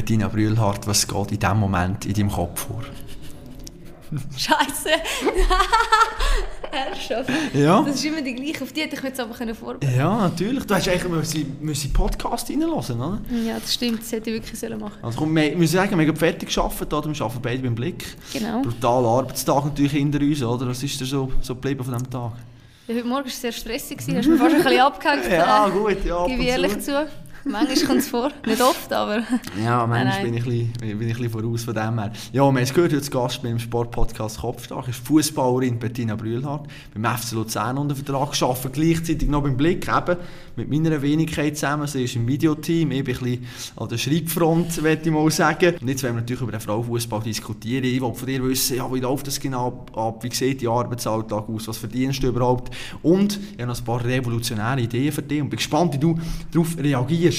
Bettina Brühlhardt, was geht in diesem Moment in deinem Kopf vor? Scheiße. Herrschaft. Ja. Das ist immer die gleiche. Auf die hätte ich mich jetzt aber vorbereiten Ja, natürlich. Du hast eigentlich müssen, müssen Podcast reinlassen, oder? Ja, das stimmt. Das hätte ich wirklich sollen machen Also komm, wir müssen sagen, wir haben fertig gearbeitet, oder? wir arbeiten beide beim Blick. Genau. Brutaler Arbeitstag natürlich hinter uns, oder? Was ist dir so, so geblieben von diesem Tag? Ja, heute Morgen war es sehr stressig. Du hast mich fast ein bisschen abgehängt. Ja, gut, ja. Gebe ich ehrlich zu. zu. Manchmal kommt es vor. Nicht oft, aber... Ja, manchmal Nein, bin ich, bisschen, bin ich ein bisschen voraus von dem her. Ja, wir haben es gehört, heute Gast beim Sportpodcast Kopfstark ist Fußballerin Bettina Brühlhardt. Beim FC Luzern unter Vertrag, arbeitet gleichzeitig noch beim Blick, eben mit meiner Wenigkeit zusammen. Sie ist im Videoteam, ich bin ein bisschen an der Schreibfront, würde ich mal sagen. Und jetzt wollen wir natürlich über den Frauenfußball diskutieren. Ich will von dir wissen, ja, wie läuft das genau ab, wie sieht Ihr Arbeitsalltag aus, was verdienst du überhaupt? Und ich habe noch ein paar revolutionäre Ideen für dich und bin gespannt, wie du darauf reagierst.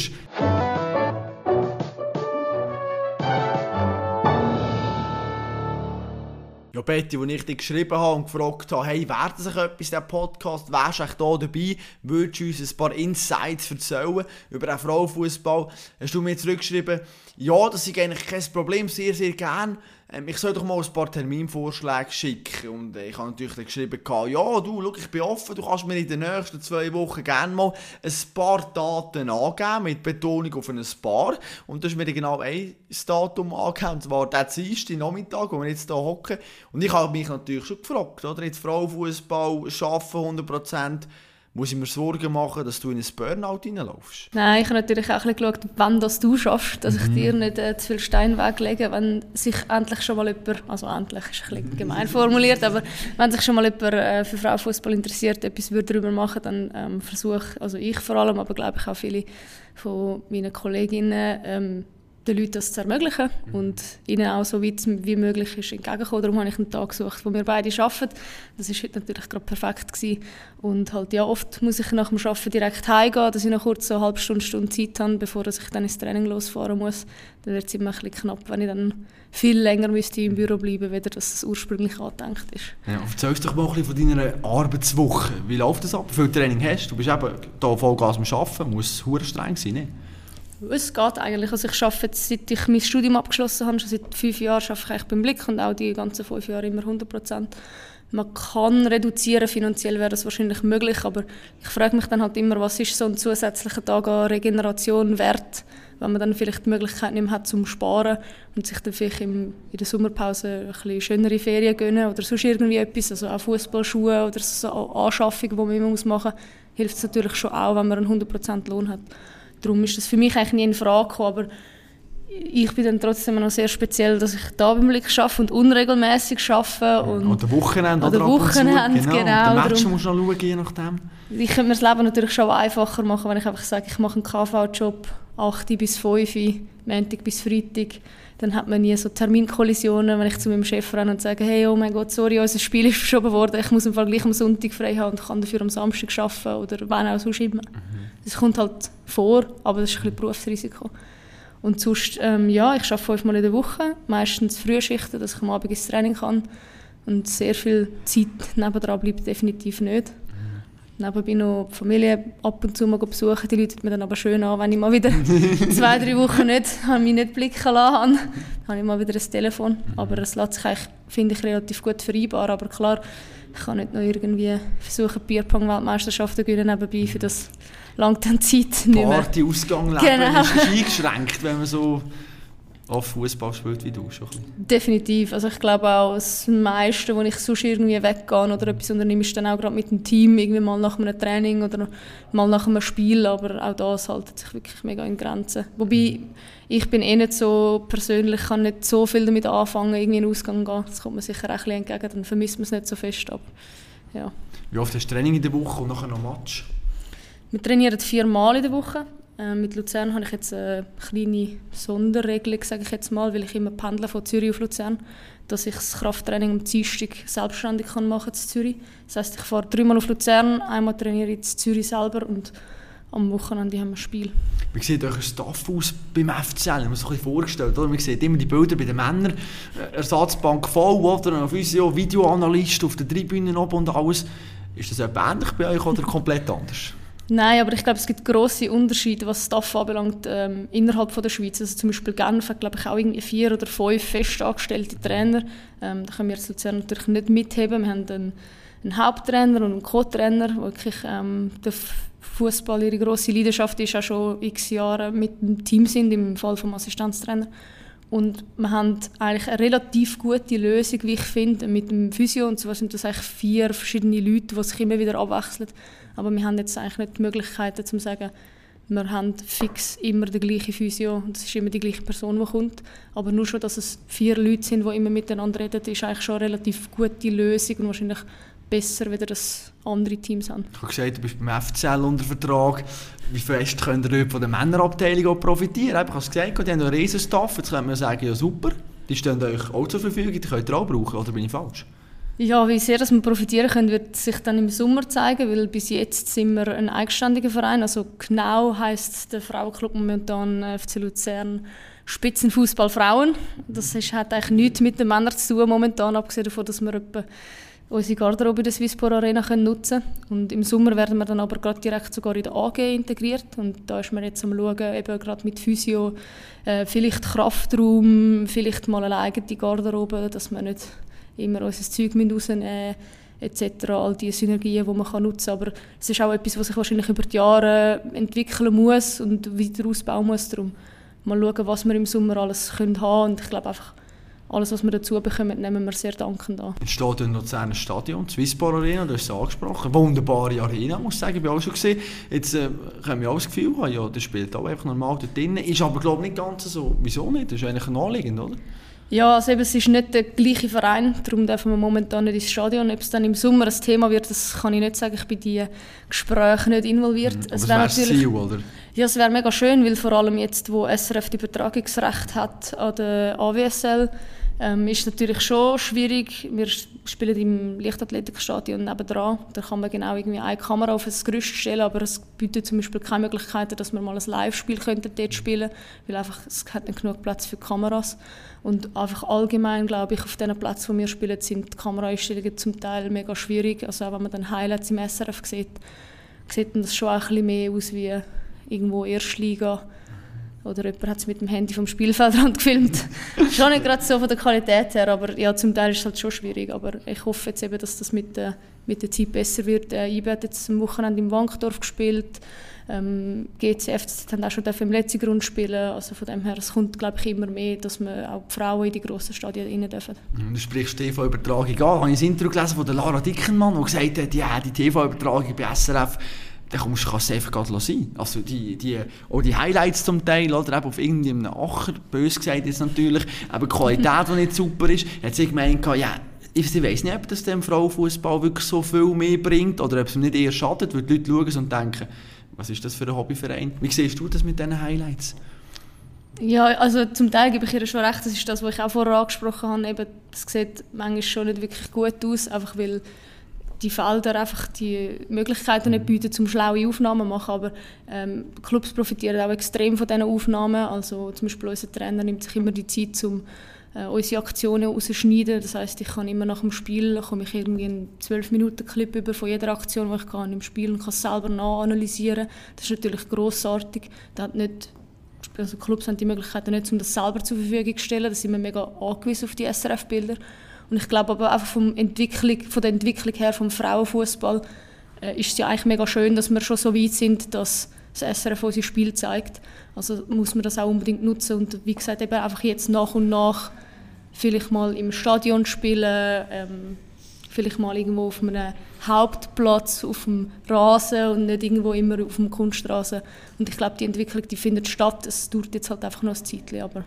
Ja, Betty, als ich dich geschrieben habe und gefragt habe, hey, wäre sich etwas, der Podcast, wärst du echt da dabei, würdest du uns ein paar Insights erzählen über den Frauenfußball, hast du mir zurückgeschrieben, ja, das ist eigentlich kein Problem, sehr, sehr gern. Ähm, ich soll doch mal ein paar Terminvorschläge schicken. Und äh, ich habe natürlich dann geschrieben, ja, du, schau, ich bin offen, du kannst mir in den nächsten zwei Wochen gerne mal ein paar Daten angeben, mit Betonung auf ein paar. Und du hast mir genau ein Datum angegeben, und zwar der Dienstag Nachmittag, wo wir jetzt hier hocken. Und ich habe mich natürlich schon gefragt, oder? Jetzt Frauenfußball, arbeiten 100%, muss ich mir Sorgen machen, dass du in ein Burnout reinlaufst? Nein, ich habe natürlich auch ein bisschen geschaut, wann das du schaffst, dass ich dir nicht äh, zu viel Stein weglege, wenn sich endlich schon mal jemand, also endlich ist ein bisschen gemein formuliert, aber wenn sich schon mal jemand äh, für Frauenfußball interessiert, etwas würde darüber machen, dann ähm, versuche, also ich vor allem, aber glaube ich auch viele von meinen Kolleginnen, ähm, den Leuten das zu ermöglichen und ihnen auch so weit wie möglich ist entgegenkommen. Darum habe ich einen Tag gesucht, wo wir beide arbeiten. Das ist heute natürlich gerade perfekt gewesen. Und halt, ja, oft muss ich nach dem Arbeiten direkt heimgehen, dass ich noch kurz so eine halbe Stunde, Stunde Zeit habe, bevor ich dann ins Training losfahren muss. Dann wird es immer ein bisschen knapp, wenn ich dann viel länger müsste im Büro bleiben müsste, als es ursprünglich angedenkt ist. Ja, erzähl uns doch mal ein bisschen von deiner Arbeitswoche. Wie läuft das ab? Wie viel Training hast du? Du bist eben hier Vollgas am Arbeiten, muss hure streng sein, ne? Es geht eigentlich. Also ich arbeite seit ich mein Studium abgeschlossen habe, schon seit fünf Jahren arbeite ich eigentlich beim Blick und auch die ganzen fünf Jahre immer 100 Prozent. Man kann reduzieren, finanziell wäre das wahrscheinlich möglich, aber ich frage mich dann halt immer, was ist so ein zusätzlicher Tag an Regeneration wert, wenn man dann vielleicht die Möglichkeit nicht mehr hat zum Sparen und sich dann vielleicht in der Sommerpause ein bisschen schönere Ferien gönnen oder sonst irgendwie etwas, also auch Fußballschuhe oder so Anschaffungen, die man immer machen muss, hilft es natürlich schon auch, wenn man einen 100% Lohn hat. Darum ist das für mich eigentlich nie in Frage gekommen, aber ich bin dann trotzdem noch sehr speziell, dass ich da beim Blick arbeite und unregelmäßig arbeite. Und Oder Wochenende oder. Wochenende, genau, Und den Match musst du noch schauen, je nachdem. ich könnte mir das Leben natürlich schon einfacher machen, wenn ich einfach sage, ich mache einen KV-Job 8 bis 5, Montag bis Freitag. Dann hat man nie so Terminkollisionen, wenn ich zu meinem Chef renne und sage, hey, oh mein Gott, sorry, unser Spiel ist verschoben worden, ich muss im Fall gleich am Sonntag frei haben und kann dafür am Samstag arbeiten oder wann auch sonst immer. Das kommt halt vor, aber das ist ein bisschen Berufsrisiko. Und sonst, ähm, ja, ich arbeite fünfmal in der Woche, meistens Frühschichten, dass ich am Abend ins Training kann. Und sehr viel Zeit nebendran bleibt definitiv nicht. Nebenbei noch die Familie ab und zu mal besuchen. Die läutet mir dann aber schön an, wenn ich mal wieder zwei, drei Wochen nicht, habe mich nicht blicken lassen habe. Dann habe ich mal wieder ein Telefon. Aber es lässt sich eigentlich, finde ich, relativ gut vereinbaren. Aber klar, ich kann nicht noch irgendwie versuchen, Bierpong-Weltmeisterschaften zu gewinnen nebenbei. Für das langt dann die Zeit nicht mehr. Party, Ausgang, Leben Genau. ist eingeschränkt, wenn man so oft Fußball spielt wie du schon. Definitiv. Also ich glaube auch, das meiste, wo ich sonst irgendwie weggehe oder etwas unternehme, ist dann auch gerade mit dem Team, irgendwie mal nach einem Training oder mal nach einem Spiel, aber auch das hält sich wirklich mega in Grenzen. Wobei, ich bin eh nicht so persönlich, kann nicht so viel damit anfangen, irgendwie in den Ausgang zu gehen. Das kommt mir sicher auch ein bisschen entgegen, dann vermisst man es nicht so fest, aber ja. Wie oft hast du Training in der Woche und nachher noch Match? Wir trainieren viermal in der Woche. Äh, mit Luzern habe ich jetzt eine kleine Sonderregelung, sage ich jetzt mal, weil ich immer pendle von Zürich auf Luzern, dass ich das Krafttraining am Dienstag selbstständig kann machen in Zürich. Das heisst, ich fahre dreimal auf Luzern, einmal trainiere ich in Zürich selber und am Wochenende haben wir ein Spiel. Wie sieht euer Staff aus beim FCL? Ich habe mir das ein bisschen vorgestellt. Oder? Man sieht immer die Bilder bei den Männern, äh, Ersatzbank voll, oder? auf ja Videoanalyst auf der Tribüne oben und alles. Ist das etwa ähnlich bei euch oder komplett anders? Nein, aber ich glaube, es gibt grosse Unterschiede, was Staff anbelangt, ähm, innerhalb von der Schweiz. Also zum Beispiel Genf hat, glaube ich, auch irgendwie vier oder fünf festangestellte Trainer. Ähm, da können wir als Luzern natürlich nicht mitheben. Wir haben einen, einen Haupttrainer und einen Co-Trainer, wirklich ähm, der Fußball ihre grosse Leidenschaft ist, auch schon x Jahre mit dem Team sind, im Fall vom Assistenztrainer. Und wir haben eigentlich eine relativ gute Lösung, wie ich finde, mit dem Physio. Und zwar sind das eigentlich vier verschiedene Leute, die sich immer wieder abwechseln. Aber wir haben jetzt eigentlich nicht die Möglichkeiten, zu sagen, wir haben fix immer die gleiche Physio und es ist immer die gleiche Person, die kommt. Aber nur schon, dass es vier Leute sind, die immer miteinander reden, ist eigentlich schon eine relativ gute Lösung und wahrscheinlich besser, als das andere Teams haben. Ich habe gesagt, du bist beim FCL unter Vertrag. Wie fest könnt ihr von der Männerabteilung auch profitieren? Ich habe es gesagt, die haben einen riesen Staff. Jetzt könnte man sagen, ja super, die stehen euch auch zur Verfügung, die könnt ihr auch brauchen, oder bin ich falsch? Ja, wie sehr dass wir profitieren können, wird sich dann im Sommer zeigen, weil bis jetzt sind wir ein eigenständiger Verein. Also genau heißt der Frauenclub momentan FC Luzern Spitzenfußball Frauen. Das ist, hat eigentlich nichts mit den Männern zu tun momentan, abgesehen davon, dass wir etwa unsere Garderobe in der Swisspor Arena können nutzen Und im Sommer werden wir dann aber gerade direkt sogar in der AG integriert. Und da ist man jetzt am schauen, eben gerade mit Physio, äh, vielleicht Kraftraum, vielleicht mal eine eigene Garderobe, dass wir nicht immer unser Zeug rausnehmen etc. All diese Synergien, die man kann nutzen kann. Aber es ist auch etwas, was sich wahrscheinlich über die Jahre entwickeln muss und weiter ausbauen muss. Darum mal schauen, was wir im Sommer alles können haben Und ich glaube einfach, alles, was wir dazu bekommen, nehmen wir sehr dankend an. Es steht in Luzerner Stadion, die Swisspor Arena, du hast es angesprochen. Wunderbare Arena, muss ich sagen, ich habe auch schon gesehen. Jetzt äh, können wir auch das Gefühl haben, ja, der spielt auch einfach normal dort drin. Ist aber, glaube ich, nicht ganz so. Wieso nicht? Das ist eigentlich naheliegend, oder? Ja, also eben, es ist nicht der gleiche Verein, darum dürfen wir momentan nicht ins Stadion. Ob es dann im Sommer ein Thema wird, das kann ich nicht sagen. Ich bin in diese Gespräche nicht involviert. Mhm, es wäre natürlich, Ziel, oder? Ja, es wäre mega schön, weil vor allem jetzt, wo SRF die Übertragungsrecht hat an der AWSL, ähm, ist natürlich schon schwierig. Wir spielen im Leichtathletikstadion nebendran. Da kann man genau irgendwie eine Kamera auf das Gerüst stellen, aber es bietet zum Beispiel keine Möglichkeit, dass wir mal ein Live-Spiel dort spielen könnten, weil einfach, es hat nicht genug Platz für Kameras. Und einfach allgemein, glaube ich, auf den Plätzen, wo wir spielen, sind die Kameraeinstellungen zum Teil mega schwierig. Also auch wenn man dann Highlights im SRF sieht, sieht das schon ein bisschen mehr aus wie irgendwo Erstliga. Oder jemand hat es mit dem Handy vom Spielfeldrand gefilmt. schon nicht gerade so von der Qualität her, aber ja, zum Teil ist es halt schon schwierig. Aber ich hoffe jetzt eben, dass das mit der, mit der Zeit besser wird. Äh, IB hat jetzt am Wochenende im Wankdorf gespielt. Ähm, GCF haben auch schon im letzten Grund spielen. Also von dem her, es kommt glaube ich immer mehr, dass man auch die Frauen in die grossen Stadien rein dürfen. Du sprichst TV-Übertragung an. Ich habe ein Interview gelesen von Lara Dickenmann, die gesagt hat, ja, die TV-Übertragung bei SRF dann kommst, kannst du einfach gerade sein. Also die, die, auch die Highlights zum Teil, oder eben auf irgendeinem Acher, bös gesagt jetzt natürlich, aber die Qualität, die nicht super ist, hat sie gemeint, ja, ich weiß nicht, ob das dem Frauenfußball wirklich so viel mehr bringt oder ob es ihm nicht eher schadet, weil die Leute schauen und denken, was ist das für ein Hobbyverein? Wie siehst du das mit diesen Highlights? Ja, also zum Teil gebe ich ihr schon recht, das ist das, was ich auch vorher angesprochen habe, eben, das sieht manchmal schon nicht wirklich gut aus, einfach weil die Felder einfach die Möglichkeiten nicht bieten, zum schlaue Aufnahmen zu machen. Aber ähm, Clubs profitieren auch extrem von diesen Aufnahmen. Also zum Beispiel unser Trainer nimmt sich immer die Zeit, um äh, unsere Aktionen rauszuschneiden. Das heißt, ich kann immer nach dem Spiel komme ich irgendwie einen 12 Minuten Clip über von jeder Aktion, die ich kann im Spiel und kann es selber nachanalysieren. Das ist natürlich grossartig. Da hat nicht also Clubs haben die Möglichkeit nicht, um das selber zur Verfügung zu stellen. Da sind wir mega angewiesen auf die SRF-Bilder. Und ich glaube aber einfach vom Entwicklung, von der Entwicklung her vom Frauenfußball äh, ist es ja eigentlich mega schön, dass wir schon so weit sind, dass das SRF unser Spiel zeigt. Also muss man das auch unbedingt nutzen und wie gesagt eben einfach jetzt nach und nach vielleicht mal im Stadion spielen, ähm, vielleicht mal irgendwo auf einem Hauptplatz auf dem Rasen und nicht irgendwo immer auf dem Kunststraße. Und ich glaube, die Entwicklung die findet statt. Es dauert jetzt halt einfach noch ein Zeitchen, aber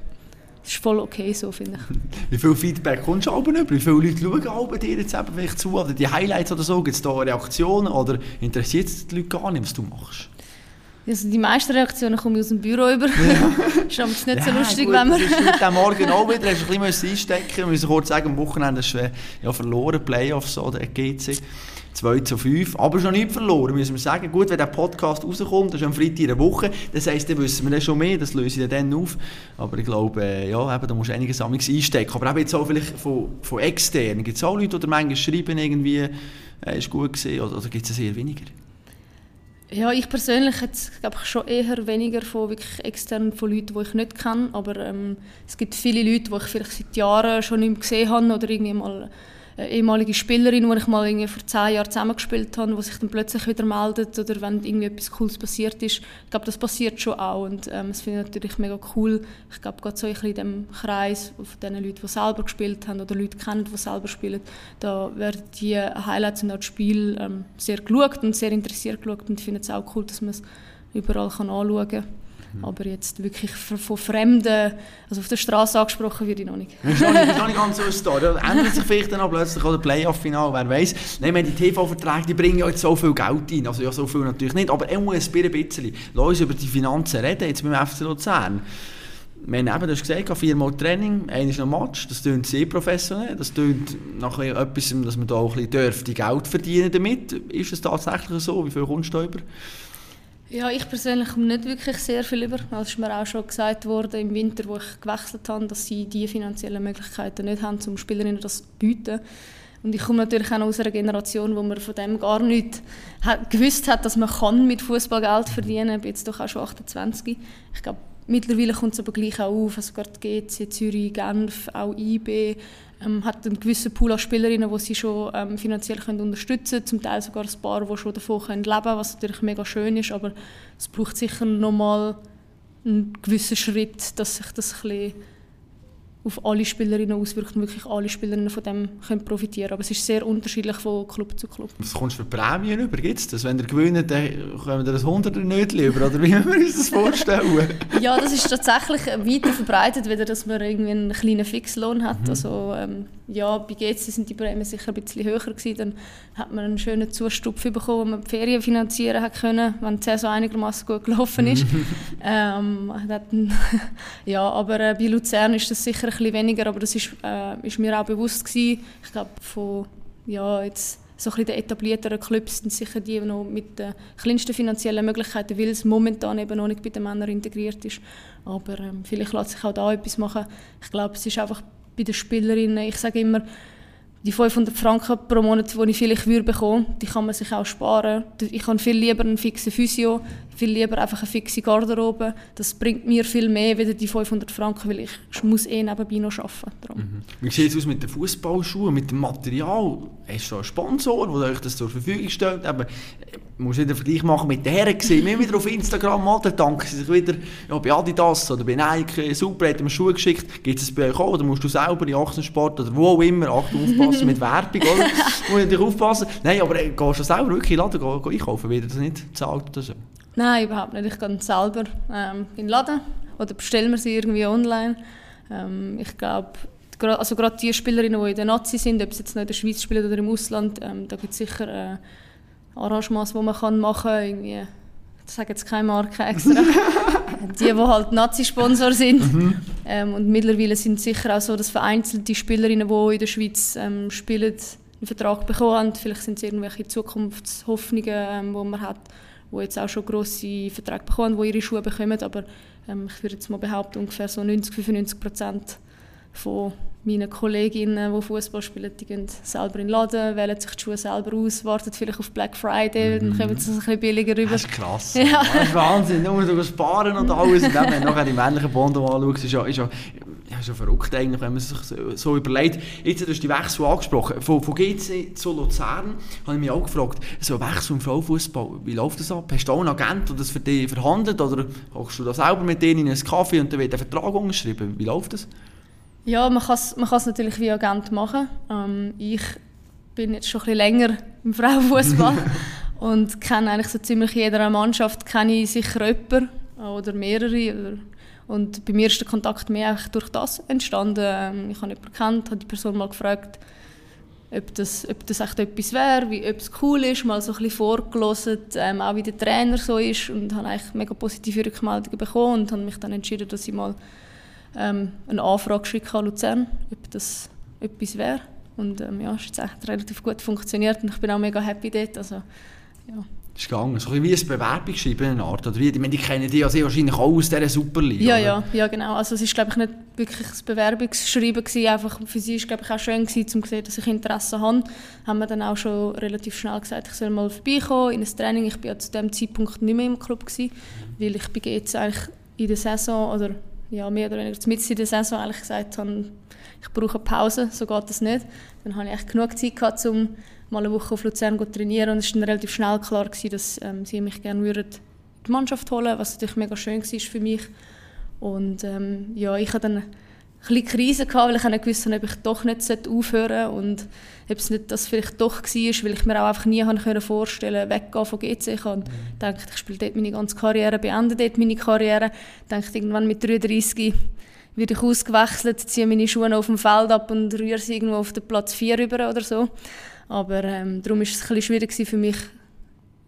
das ist voll okay so, finde ich. Wie viel Feedback kommst du aber über? Wie viele Leute schauen dir jetzt eben vielleicht zu? Oder die Highlights oder so? Gibt es da Reaktionen? Oder interessiert es die Leute gar nicht, was du machst? Also die meisten Reaktionen kommen aus dem Büro über. Ja. ist nicht ja, so lustig, gut, wenn man... Ist Morgen auch wieder. Hast du ein bisschen einstecken Wir müssen kurz sagen, am Wochenende ist ja verloren, Playoffs oder GC. 2 zu 5. Aber schon nicht verloren, müssen wir sagen. Gut, wenn der Podcast rauskommt, das ist am Freitag in der Woche, das heisst, dann wissen wir dann schon mehr, das löse ich dann auf. Aber ich glaube, äh, ja, eben, da musst du einiges einstecken. Aber eben jetzt auch vielleicht von, von extern. Gibt es auch Leute, die manchmal schreiben, irgendwie, äh, ist gut gesehen oder, oder gibt es eher weniger? Ja, ich persönlich jetzt, glaube ich, schon eher weniger von wirklich extern von Leuten, die ich nicht kenne, aber ähm, es gibt viele Leute, die ich vielleicht seit Jahren schon nicht mehr gesehen habe oder irgendwie mal eine ehemalige Spielerin, die ich mal irgendwie vor zehn Jahren zusammengespielt habe, die sich dann plötzlich wieder meldet oder wenn irgendwie etwas Cooles passiert ist. Ich glaube, das passiert schon auch und ähm, das finde ich natürlich mega cool. Ich glaube, gerade so ein bisschen in dem Kreis von den Leuten, die selber gespielt haben oder Leute kennen, die selber spielen, da werden die Highlights und auch das Spiel ähm, sehr geschaut und sehr interessiert geschaut und ich finde es auch cool, dass man es überall kann anschauen kann. Mhm. Aber jetzt wirklich von Fremden, also auf der Straße angesprochen werde ich noch nicht. Das ist noch nicht, ganz so eine Story. Ändert sich vielleicht dann auch plötzlich oder Playoff-Final, wer weiß. Nein, die TV-Verträge die bringen ja jetzt so viel Geld ein. Also ja, so viel natürlich nicht, aber er muss ein bisschen. Lass uns über die Finanzen reden, jetzt beim FC Luzern. Wir haben eben, du hast gesagt, viermal Training, einmal noch Match, das klingt sehr professionell, das klingt nach etwas, dass man da auch ein bisschen dürfte Geld verdienen damit. Ist es tatsächlich so? Wie viel kommst du da über? Ja, ich persönlich komme nicht wirklich sehr viel über. Es ist mir auch schon gesagt worden im Winter, wo ich gewechselt habe, dass sie die finanziellen Möglichkeiten nicht haben, um Spielerinnen das zu bieten. Und ich komme natürlich auch aus einer Generation, wo man von dem gar nicht gewusst hat, dass man kann mit Fußball Geld verdienen kann. Ich bin jetzt doch auch schon 28. Ich glaube, mittlerweile kommt es aber gleich auch auf. Also gerade GC, Zürich, Genf, auch IB, ähm, hat einen gewissen Pool an Spielerinnen, die sie schon ähm, finanziell können unterstützen können, zum Teil sogar ein paar, die schon davon leben können, was natürlich mega schön ist, aber es braucht sicher nochmal einen gewissen Schritt, dass sich das ein bisschen auf alle Spielerinnen auswirkt und wirklich alle Spielerinnen von dem können profitieren Aber es ist sehr unterschiedlich von Club zu Club. Was kommst du für Prämien über? Gibt es das? Wenn ihr gewinnt, dann kommen wir ein Hunderter nicht über, oder wie müssen wir uns das vorstellen? ja, das ist tatsächlich weiter verbreitet, weder dass man irgendwie einen kleinen Fixlohn hat. Mhm. Also, ähm, ja, bei GC sind die Prämien sicher ein bisschen höher gewesen. Dann hat man einen schönen Zustupf bekommen, wo man die Ferien finanzieren hat können, wenn die Saison einigermaßen gut gelaufen ist. ähm, ja, aber äh, bei Luzern ist das sicher ein bisschen weniger, aber das ist, äh, ist mir auch bewusst gewesen. Ich glaube, von ja, jetzt so ein bisschen den etablierteren Clubs sind sicher die noch mit den kleinsten finanziellen Möglichkeiten, weil es momentan eben noch nicht bei den Männern integriert ist. Aber ähm, vielleicht lässt sich auch da etwas machen. Ich glaube, es ist einfach bei den Spielerinnen, ich sage immer, die 500 Franken pro Monat, die ich vielleicht würde bekommen, die kann man sich auch sparen. Ich habe viel lieber einen fixen Physio, viel lieber einfach eine fixe Garderobe. Das bringt mir viel mehr als die 500 Franken, weil ich, ich muss eh nebenbei noch arbeiten. Mhm. Wie sieht es aus mit den Fußballschuhen, mit dem Material? Hast du einen Sponsor, der euch das zur Verfügung stellt? Aber, muss wieder einen Vergleich machen mit den Herren gesehen. Wir wieder auf Instagram mal, dann danken sie sich wieder ja, bei Adidas oder bei Nike, super, hat mir Schuhe geschickt. Gibt es bei euch auch? Oder musst du selber in Achsensport oder wo auch immer, Achtung, aufpassen mit Werbung, oder? Muss natürlich aufpassen. Nein, aber äh, gehst du selber wirklich in den Laden gehen, gehen einkaufen, wird das nicht bezahlt oder so? Nein, überhaupt nicht. Ich gehe selber ähm, in den Laden oder bestelle mir sie irgendwie online. Ähm, ich glaube, also gerade die Spielerinnen, die in der Nazi sind, ob sie jetzt noch in der Schweiz spielen oder im Ausland, ähm, da gibt es sicher äh, Arrangements, die man kann machen kann. Irgendwie, ich sage jetzt keine Marke extra. die, die halt Nazi-Sponsor sind. Mhm. Ähm, und mittlerweile sind es sicher auch so, dass vereinzelte Spielerinnen, die in der Schweiz ähm, spielen, einen Vertrag bekommen haben. Vielleicht sind es irgendwelche Zukunftshoffnungen, ähm, die man hat, die jetzt auch schon grosse Verträge bekommen, die ihre Schuhe bekommen. Aber ähm, ich würde jetzt mal behaupten, ungefähr so 90, 95 Prozent von meine Kolleginnen, die Fußball spielen, die gehen selber in den Laden, wählen sich die Schuhe selber aus, warten vielleicht auf Black Friday, dann mhm. kommen sie ein bisschen billiger rüber. Das ist krass. Ja. Das ist Wahnsinn, nur du sparen und alles. Und dann, wenn du nachher die männlichen Bondo anschaust, ist ja, ist ja, ja, ist ja verrückt eigentlich, wenn man sich so, so überlegt. Jetzt hast du die Wechsel angesprochen. Von, von GC zu Luzern habe ich mich auch gefragt, so ein Wechsel im Frauenfußball, wie läuft das ab? Hast du auch einen Agent, der das für dich verhandelt oder kochst du das selber mit denen in einen Kaffee und dann wird der Vertrag unterschrieben? Wie läuft das? Ja, man kann es man natürlich wie Agent machen. Ähm, ich bin jetzt schon ein bisschen länger im Frauenfußball und kenne eigentlich so ziemlich jeder Mannschaft kenne ich sicher jemanden oder mehrere. Und bei mir ist der Kontakt mehr durch das entstanden. Ähm, ich habe jemanden gekannt, habe die Person mal gefragt, ob das, ob das echt etwas wäre, wie, ob es cool ist, mal so ein bisschen vorgelesen, ähm, auch wie der Trainer so ist und habe eigentlich mega positive Rückmeldungen bekommen und habe mich dann entschieden, dass ich mal ähm, eine Anfrage geschickt an Luzern, ob das etwas wäre. Und ähm, ja, es hat relativ gut funktioniert und ich bin auch mega happy dort. Also, ja, Das ist gegangen. So ein wie ein Bewerbungsschreiben eine Art. Oder wie, ich meine, die kennen die ja sehr wahrscheinlich auch aus dieser Superliga. Ja, oder? ja, ja, genau. Also es ist, glaube ich, nicht wirklich ein Bewerbungsschreiben gewesen. Einfach für sie ist, glaube ich, auch schön gewesen, um zu sehen, dass ich Interesse habe. Haben wir dann auch schon relativ schnell gesagt, ich soll mal vorbeikommen in ein Training. Ich war ja zu dem Zeitpunkt nicht mehr im Club gewesen, weil ich bin jetzt eigentlich in der Saison oder ja, mehr oder weniger mit in der Saison eigentlich gesagt habe, ich brauche eine Pause, so geht das nicht. Dann hatte ich genug Zeit gehabt, um mal eine Woche auf Luzern zu trainieren und es war dann relativ schnell klar, gewesen, dass ähm, sie mich gerne würden die Mannschaft holen was natürlich mega schön war für mich. Und ähm, ja, ich hatte dann bisschen Krise, gehabt, weil ich nicht gewusst habe, ob ich doch nicht aufhören sollte und ob es nicht das vielleicht doch war, weil ich mir auch einfach nie können vorstellen konnte, weggehen von GC. Ich habe gedacht, ich spiele dort meine ganze Karriere, beende dort meine Karriere. Ich dachte, irgendwann mit 33 werde ich ausgewechselt, ziehe meine Schuhe auf dem Feld ab und rühre sie irgendwo auf den Platz 4 rüber oder so. Aber ähm, darum war es ein bisschen schwierig für mich,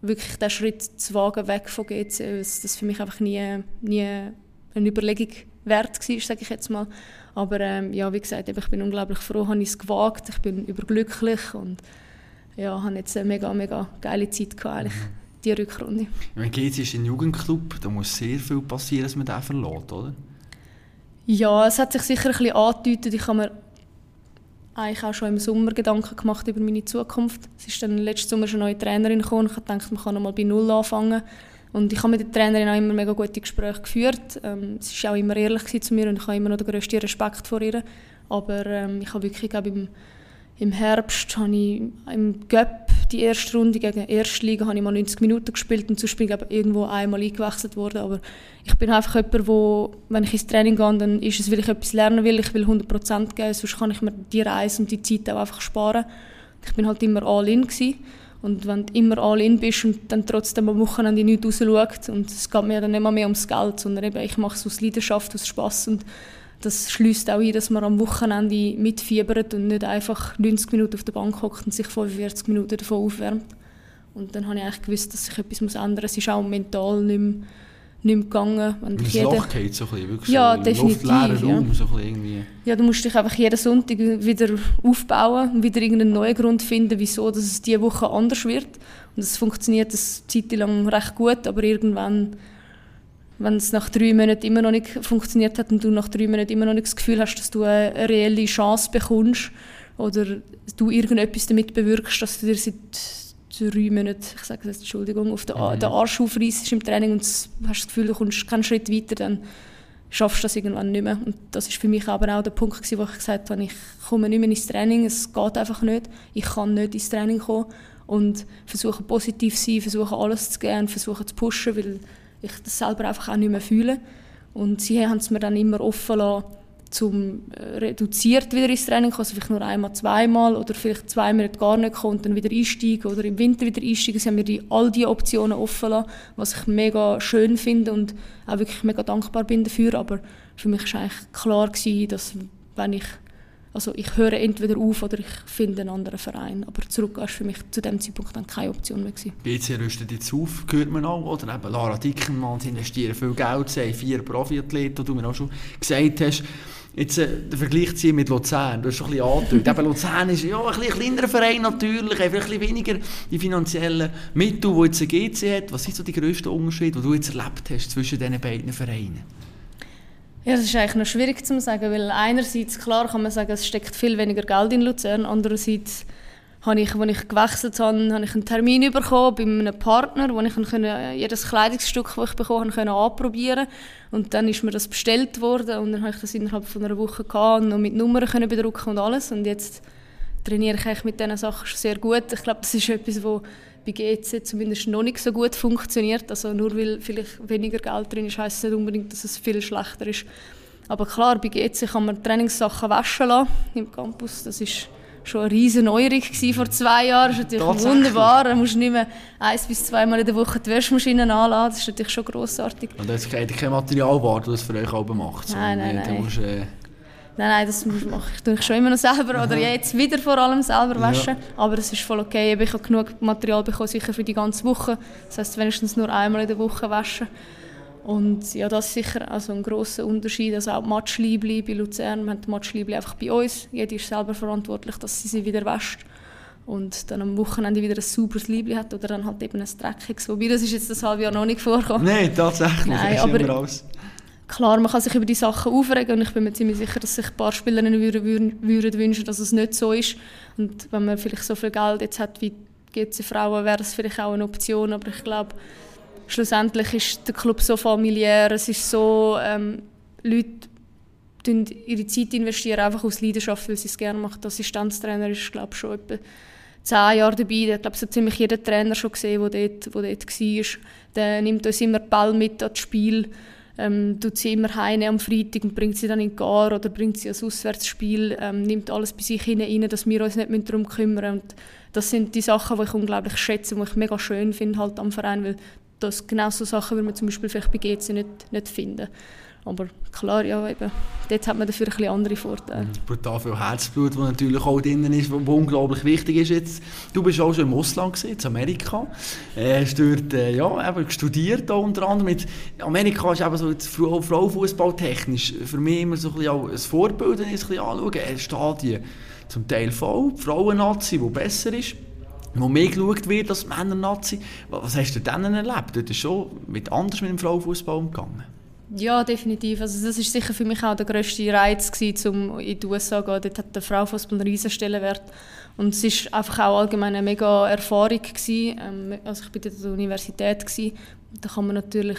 wirklich den Schritt zu wagen, weg von GC, das für mich einfach nie, nie eine Überlegung wert war, sage ich jetzt mal. Aber ähm, ja, wie gesagt, ich bin unglaublich froh, habe ich es gewagt, ich bin überglücklich und ja, habe jetzt eine mega, mega geile Zeit gehabt, eigentlich, mhm. die Rückrunde. Wenn GC ist ein Jugendclub, da muss sehr viel passieren, dass man den verlässt, oder? Ja, es hat sich sicher ein bisschen angedeutet. Ich habe mir eigentlich auch schon im Sommer Gedanken gemacht über meine Zukunft. Es ist dann letzten Sommer schon eine neue Trainerin gekommen. Ich dachte, man kann noch mal bei Null anfangen. Und ich habe mit der Trainerin auch immer mega gute Gespräche geführt. Ähm, sie war auch immer ehrlich zu mir und ich habe immer noch den grössten Respekt vor ihr. Aber ähm, ich habe wirklich, glaube im, im Herbst habe ich im Göpp die erste Runde gegen die Erstliga habe ich mal 90 Minuten gespielt und sonst bin ich irgendwo einmal eingewechselt worden. Aber ich bin einfach jemand, wo, wenn ich ins Training gehe, dann ist es, weil ich etwas lernen will, ich will 100% geben, sonst kann ich mir die Reise und die Zeit auch einfach sparen. Ich bin halt immer all in gewesen. Und wenn du immer all in bist und dann trotzdem am Wochenende nicht rausschaut und es geht mir dann nicht mehr ums Geld, sondern eben ich mache es aus Leidenschaft, aus Spass und das schließt auch ein, dass man am Wochenende mitfiebert und nicht einfach 90 Minuten auf der Bank hockt und sich 45 Minuten davon aufwärmt. Und dann habe ich eigentlich gewusst, dass sich etwas ändern muss. Es ist auch mental nicht mehr, nicht mehr gegangen. Wenn das jeder... Loch geht so ein bisschen, wirklich ja, so definitiv, Raum, ja. so ein irgendwie. Ja, du musst dich einfach jeden Sonntag wieder aufbauen und wieder irgendeinen neuen Grund finden, wieso dass es diese Woche anders wird. Und es funktioniert eine Zeit lang recht gut, aber irgendwann wenn es nach drei Monaten immer noch nicht funktioniert hat und du nach drei Monaten immer noch nicht das Gefühl hast, dass du eine reelle Chance bekommst oder du irgendetwas damit bewirkst, dass du dir seit drei Monaten, ich sage jetzt Entschuldigung, auf den, mhm. den Arsch aufreißt im Training und hast das Gefühl, du kommst keinen Schritt weiter, dann schaffst du das irgendwann nicht mehr. Und das ist für mich aber auch der Punkt, gewesen, wo ich gesagt habe, ich komme nicht mehr ins Training, es geht einfach nicht, ich kann nicht ins Training kommen und versuche positiv zu sein, versuche alles zu geben, versuche zu pushen, weil ich das selber einfach auch nicht mehr fühle. Und sie haben es mir dann immer offen lassen, zum äh, reduziert wieder ins Training kommen, also vielleicht nur einmal, zweimal oder vielleicht zwei Monate gar nicht kommen und dann wieder einsteigen oder im Winter wieder einsteigen. Sie haben mir die, all diese Optionen offen lassen, was ich mega schön finde und auch wirklich mega dankbar bin dafür. Aber für mich war eigentlich klar, gewesen, dass wenn ich also ich höre entweder auf oder ich finde einen anderen Verein. Aber zurück war für mich zu dem Zeitpunkt dann keine Option mehr. Gewesen. BC rüstet jetzt auf, hört man auch. Oder eben Lara Dickenmann, sie investieren viel Geld, sie haben vier Profiathleten, die du mir auch schon gesagt hast. Jetzt äh, der Vergleich ziehen mit Luzern, du hast schon ein bisschen angedeutet. Eben, Luzern ist ja ein, bisschen kleinerer Verein natürlich, ein bisschen weniger die finanziellen Mittel, die jetzt ein GC hat. Was sind so die grössten Unterschiede, die du jetzt erlebt hast zwischen diesen beiden Vereinen? Ja, das ist eigentlich noch schwierig zu sagen, weil einerseits, klar kann man sagen, es steckt viel weniger Geld in Luzern, andererseits habe ich, als ich gewechselt habe, habe ich einen Termin bekommen bei einem Partner, wo ich können, jedes Kleidungsstück, das ich bekommen habe, anprobieren Und dann ist mir das bestellt worden und dann habe ich das innerhalb von einer Woche gehabt und mit Nummern können bedrucken und alles. Und jetzt trainiere ich eigentlich mit diesen Sachen schon sehr gut. Ich glaube, das ist etwas, wo bei GC zumindest noch nicht so gut funktioniert. Also nur weil vielleicht weniger Geld drin ist, heisst es nicht unbedingt, dass es viel schlechter ist. Aber klar, bei GC kann man Trainingssachen waschen lassen im Campus. Das ist schon eine riesige Neuerung vor zwei Jahren. Das ist natürlich wunderbar. Da musst du nicht mehr ein bis zweimal in der Woche die Wäschmaschine anladen. Das ist natürlich schon grossartig. Und das ist kein Material, das für euch auch macht. Nein, nein, nein. Musst, äh Nein, nein, das mache ich, ich schon immer noch selber oder jetzt wieder vor allem selber waschen. Ja. Aber es ist voll okay. Ich habe genug Material bekommen, sicher für die ganze Woche. Das heißt wenigstens nur einmal in der Woche waschen. Und ja, das ist sicher also ein grosser Unterschied. Also auch die Matschliebli bei Luzern, wir haben die Matschliebli einfach bei uns. Jeder ist selber verantwortlich, dass sie sie wieder wäscht. und dann am Wochenende wieder ein sauberes Liebli hat oder dann halt eben ein dreckiges. Wobei, das ist jetzt das halbe Jahr noch nicht vorgekommen. Nein, tatsächlich. Nein, aber klar, man kann sich über die Sachen aufregen und ich bin mir ziemlich sicher, dass sich ein paar Spielerinnen würden, würden wünschen, dass es nicht so ist. Und wenn man vielleicht so viel Geld jetzt hat wie GC Frauen, wäre das vielleicht auch eine Option, aber ich glaube, schlussendlich ist der Club so familiär, es ist so, ähm, Leute ihre Zeit investieren einfach aus Leidenschaft, weil sie es gerne machen. Der Assistenztrainer ist, glaube ich, schon etwa zehn Jahre dabei. Der hat, so ziemlich jeder Trainer schon gesehen, der dort, dort war. Der nimmt uns immer den Ball mit ans Spiel, ähm, tut sie immer heim am Freitag und bringt sie dann in die Gar oder bringt sie als Auswärtsspiel, ähm, nimmt alles bei sich hinein, dass wir uns nicht darum kümmern und das sind die Sachen, die ich unglaublich schätze und die ich mega schön finde halt am Verein, weil das genau so Sachen würde man zum Beispiel vielleicht bei GC nicht, nicht finden. Aber klar, ja, eben, dort hat man dafür ein bisschen andere Vorteile. Mhm. Brutal viel Herzblut, das natürlich auch drin ist, was unglaublich wichtig ist jetzt. Du bist auch schon im Ausland gewesen, in Amerika. Äh, hast dort äh, ja, eben studiert, unter anderem. Mit Amerika ist eben so Frau, Frauenfußball technisch für mich immer so ein, bisschen ein Vorbild, wenn ich es anschaue. Stadien zum Teil voll, Frauen-Nazi, die besser ist wo mehr geschaut wird als Männer-Nazi. Was hast du denn erlebt? Dort ist schon mit anders mit dem Frauenfußball umgegangen. Ja, definitiv. Also das ist sicher für mich auch der grösste Reiz gewesen, um in die USA zu gehen. Dort hat der Frauenfußball einen riesen Stellenwert. Und es ist einfach auch allgemein eine mega Erfahrung gewesen. Ähm, also ich war an der Universität gewesen. Da kann man natürlich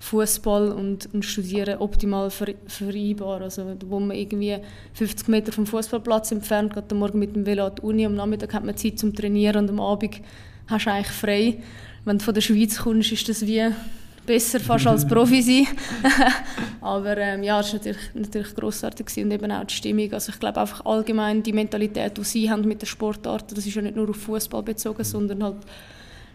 Fußball und, und Studieren optimal vereinbaren. Also wo man irgendwie 50 Meter vom Fußballplatz entfernt geht, am Morgen mit dem Velo an die Uni, am Nachmittag hat man Zeit zum Trainieren und am Abend hast du eigentlich frei. Wenn du von der Schweiz kommst, ist das wie besser fast als Profi sein. Aber ähm, ja, es war natürlich, natürlich grossartig und eben auch die Stimmung. Also ich glaube einfach allgemein die Mentalität, die sie haben mit der Sportart, das ist ja nicht nur auf Fußball bezogen, sondern halt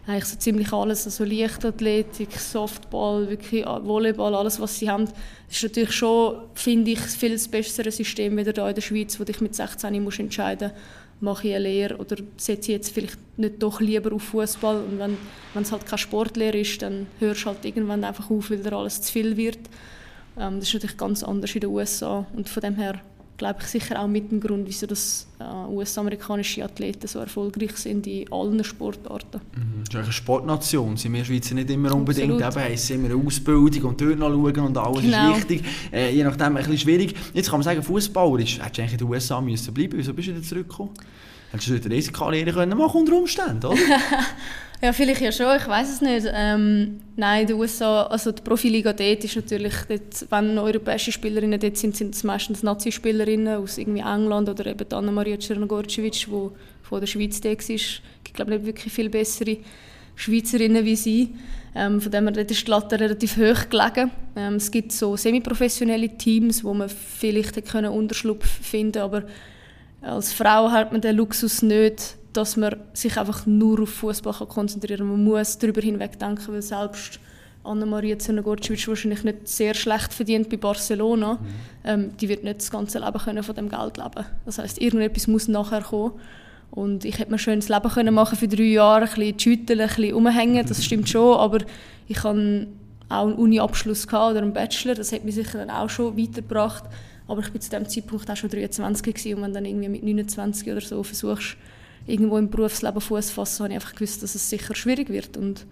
eigentlich so ziemlich alles, also Leichtathletik, Softball, wirklich Volleyball, alles was sie haben, das ist natürlich schon, finde ich, viel das bessere System wieder da in der Schweiz, wo dich mit 16 musst entscheiden mache ich eine Lehre oder setze ich jetzt vielleicht nicht doch lieber auf Fußball und wenn, es halt keine Sportlehre ist, dann hörst du halt irgendwann einfach auf, weil dir alles zu viel wird. Ähm, das ist natürlich ganz anders in den USA und von dem her glaube ich sicher auch mit dem Grund, wieso das äh, US-amerikanische Athleten so erfolgreich sind in allen Sportarten. Mhm. Das ist eine Sportnation, sind wir Schweizer nicht immer unbedingt, eben heisst immer eine Ausbildung und dort noch schauen und alles genau. ist wichtig, äh, je nachdem ein bisschen schwierig. Jetzt kann man sagen, fußballerisch hättest du eigentlich in den USA müssen bleiben, wieso bist du wieder zurückgekommen? Hättest du eine Karriere können machen unter Umständen, oder? Ja, vielleicht ja schon, ich weiß es nicht. Ähm, nein, in den USA, also die Profiliga dort ist natürlich, dort, wenn europäische Spielerinnen dort sind, sind es meistens Nazi-Spielerinnen aus irgendwie England oder eben Anna-Maria Czernogorcevic, die von der Schweiz da ist. Ich glaube nicht wirklich viel bessere Schweizerinnen wie sie. Ähm, von dem her ist die Latte relativ hoch gelegen. Ähm, es gibt so semi-professionelle Teams, wo man vielleicht können Unterschlupf finden aber als Frau hat man den Luxus nicht, dass man sich einfach nur auf Fußball konzentrieren kann. Man muss darüber hinweg denken, weil selbst Anna-Maria Zernogorcevic wahrscheinlich nicht sehr schlecht verdient bei Barcelona. Mhm. Ähm, die wird nicht das ganze Leben können von dem Geld leben. Das heißt, irgendetwas muss nachher kommen. Und ich hätte mir schön das Leben können machen für drei Jahre, ein bisschen schütteln, ein bisschen umhängen, das stimmt schon, aber ich hatte auch einen Uni-Abschluss oder einen Bachelor, das hat mich sicher dann auch schon weitergebracht. Aber ich war zu dem Zeitpunkt auch schon 23 gewesen, und wenn dann irgendwie mit 29 oder so versuchst, irgendwo im Berufsleben Fuß fassen, habe ich einfach gewusst, dass es sicher schwierig wird. Und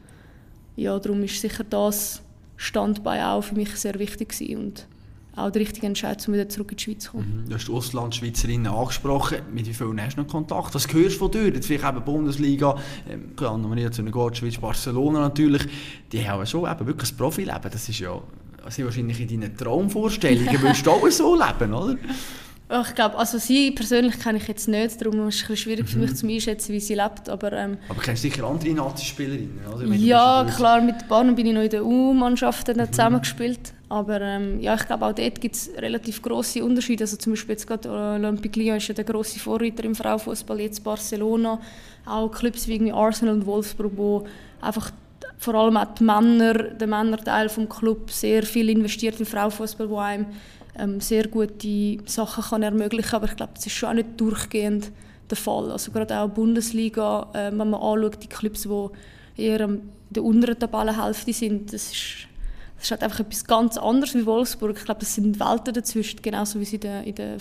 ja, darum ist sicher das Standbein auch für mich sehr wichtig gewesen und auch der richtige Entscheid, um wieder zurück in die Schweiz zu kommen. Mhm. Du hast die Auslandschweizerinnen angesprochen. Mit wie vielen hast du noch Kontakt? Was hörst du von dir? Jetzt vielleicht eben Bundesliga, ähm, Anna-Maria Zünegorczewitsch, Barcelona natürlich. Die haben schon eben wirklich ein Profileben. Das ist ja also wahrscheinlich in deinen Traumvorstellungen. Willst du auch so leben, oder? Ich glaube, also sie persönlich kenne ich jetzt nicht, darum ist es ein schwierig für mich mhm. zu einschätzen, wie sie lebt. Aber, ähm, aber kennst du sicher andere Nazi-Spielerinnen, oder? ja, klar, mit Bahnen bin ich noch in den U-Mannschaften mhm. zusammengespielt. Aber ähm, ja, ich glaube, auch dort gibt es relativ grosse Unterschiede. Also zum Beispiel jetzt gerade Olympique Lyon ist ja der grosse Vorreiter im Frauenfußball, jetzt Barcelona. Auch Clubs wie irgendwie Arsenal und Wolfsburg, wo einfach vor allem auch die Männer, der Männerteil des Clubs sehr viel investiert in Frauenfußball, wo einem ähm, sehr gute Sachen kann ermöglichen aber ich glaube, das ist schon auch nicht durchgehend der Fall. Also gerade auch Bundesliga, äh, wenn man anschaut, die Clubs, die eher in der unteren Tabellenhälfte sind, das ist, das ist halt einfach etwas ganz anderes wie Wolfsburg. Ich glaube, das sind Welten dazwischen, genauso wie es in der, in der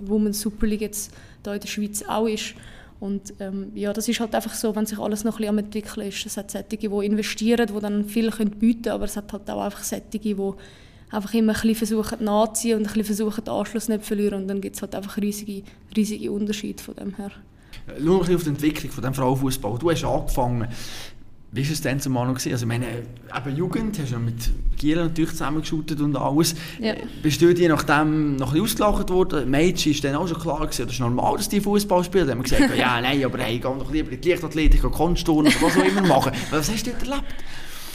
Women's Super League jetzt hier in der Schweiz auch ist. Und ähm, ja, das ist halt einfach so, wenn sich alles noch ein bisschen am entwickeln ist. Es hat solche, die investieren, die dann viel bieten können, aber es hat halt auch einfach solche, die einfach immer ein bisschen versuchen nachzuziehen und ein bisschen versuchen den Anschluss nicht zu verlieren und dann gibt es halt einfach riesige, riesige Unterschiede von dem her. Schau ein auf die Entwicklung von dem Frauenfußball. Du hast angefangen wie war es denn zumal noch? Also, meine, eben Jugend, hast du mit Giel natürlich zusammengeschootet und alles. Ja. Bist du dir nachdem noch ein ausgelacht worden? Mädchen ist dann auch schon klar gewesen, das ist normal, dass die Fußball spielen. Dann haben wir gesagt, ja, nein, aber hey, geh doch lieber in die Leichtathletik, Kunstturnen oder was auch immer machen. Was hast du dort erlebt?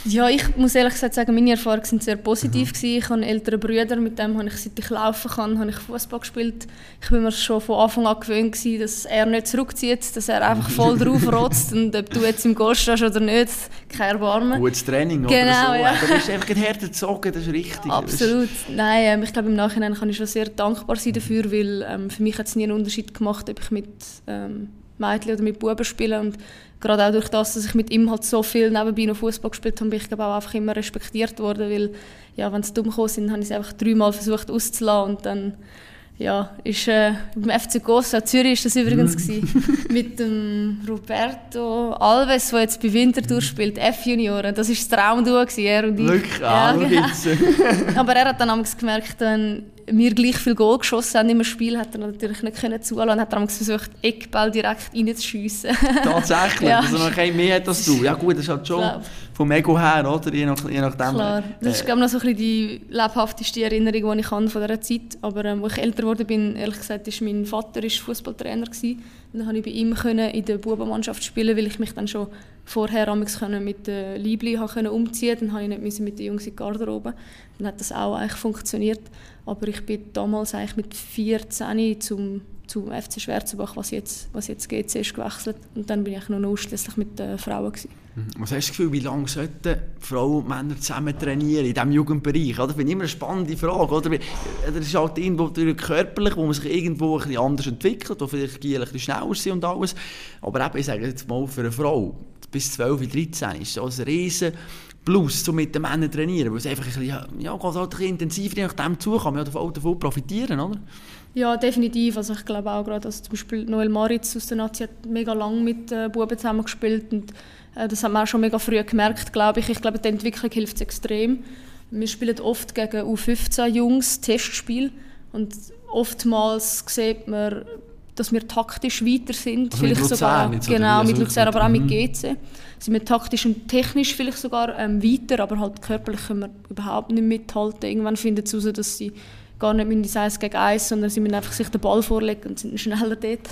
Ja, ich muss ehrlich gesagt sagen, meine Erfahrungen sind sehr positiv mhm. Ich habe ältere Brüder, mit dem habe ich, seit ich laufen kann, habe ich Fußball gespielt. Ich bin mir schon von Anfang an gewöhnt gewesen, dass er nicht zurückzieht, dass er einfach voll drauf rotzt und ob du jetzt im Goal stehst oder nicht, kein Erbarmen. Gutes Training genau, oder so. Ja. Du bist einfach ein härter gezogen, das ist richtig. Absolut. Nein, ähm, ich glaube im Nachhinein kann ich schon sehr dankbar sein dafür, weil ähm, für mich hat es nie einen Unterschied gemacht, ob ich mit ähm, Mädchen oder mit Buben spiele und gerade auch durch das, dass ich mit ihm halt so viel nebenbei noch Fußball gespielt habe, bin ich glaube auch einfach immer respektiert worden, weil ja, wenn sie dumm gekommen sind, habe ich es einfach dreimal versucht auszulassen und dann ja, ist äh, beim FC Gossa, Zürich ist das übrigens gewesen, mit dem Roberto Alves, der jetzt bei Winterthur spielt, F-Junioren. Das war das Traumduo, er und ich. Glück, ja, genau. Aber er hat dann gemerkt, wenn wir gleich viel Goal geschossen haben im Spiel, hat er natürlich nicht können zulassen, hat er versucht, Eckball direkt reinzuschiessen. Tatsächlich, ja. also noch kein mehr hat als du. Ja gut, das ist halt schon vom Ego her, oder? Je, nach, je nachdem. Klar, das ist äh, glaube ich noch so ein bisschen die lebhafteste Erinnerung, die ich habe von dieser Zeit. Aber ähm, als ich älter geworden bin, ehrlich gesagt, ist mein Vater Fußballtrainer gewesen. Dann konnte ich bei ihm in der Bubenmannschaft spielen, weil ich mich dann schon vorher mit der Liebli umziehen konnte. Dann musste ich nicht mit den Jungs in die Garderobe. Dann hat das auch eigentlich funktioniert. Aber ich bin damals eigentlich mit 14 zum, zum FC Schwarzenbach, was jetzt, was jetzt GC ist, gewechselt. Und dann bin ich noch ausschließlich mit den Frauen. Gewesen. Mhm. Was hast du das Gefühl, wie lange sollten Frauen und Männer zusammen trainieren in diesem Jugendbereich? Das finde ich immer eine spannende Frage. Oder? Das ist halt irgendwo körperlich, wo man sich irgendwo ein bisschen anders entwickelt, wo vielleicht ein bisschen schneller sind und alles. Aber eben, ich sage jetzt mal, für eine Frau bis 12, 13 ist so ein riesen Plus, um mit den Männern trainieren, weil es einfach ein bisschen, ja, geht halt ein bisschen intensiver nach dem zu, kann man ja davon profitieren, oder? Ja, definitiv. Also ich glaube auch gerade, dass zum Beispiel Noel Maritz aus der Nazi hat mega lange mit äh, Buben zusammengespielt und äh, das hat man auch schon mega früh gemerkt, glaube ich. Ich glaube, die Entwicklung hilft extrem. Wir spielen oft gegen U15-Jungs Testspiel und oftmals sieht man, dass wir taktisch weiter sind. Also vielleicht sogar, genau, mit Luzern, aber auch mit mhm. GC. Sind wir taktisch und technisch vielleicht sogar ähm, weiter, aber halt körperlich können wir überhaupt nicht mithalten. Irgendwann finden sie heraus, dass sie gar nicht ins 1 gegen 1, sondern sie müssen einfach sich den Ball vorlegen und sind schneller dort.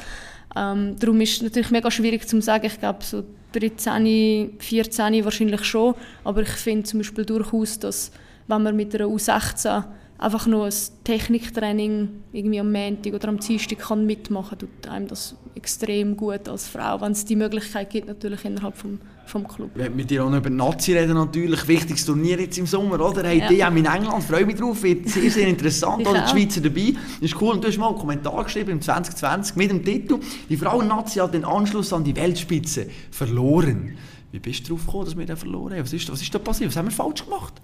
Ähm, darum ist es natürlich mega schwierig zu sagen. Ich glaube, so 13, 14 wahrscheinlich schon. Aber ich finde zum Beispiel durchaus, dass wenn man mit einer U16 einfach nur ein Techniktraining irgendwie am Montag oder am Dienstag kann mitmachen kann, tut einem das extrem gut als Frau, wenn es die Möglichkeit gibt, natürlich innerhalb vom, vom Club. Wir mit dir auch noch über Nazi reden natürlich, wichtiges Turnier jetzt im Sommer, oder? Hey, ja. DM in England, freue mich drauf, wird sehr, sehr interessant, oder? Die Schweizer dabei, ist cool. Und du hast mal einen Kommentar geschrieben im 2020 mit dem Titel «Die Frauen-Nazi hat den Anschluss an die Weltspitze verloren». Wie bist du darauf gekommen, dass wir den verloren haben? Was ist, was ist da passiert? Was haben wir falsch gemacht?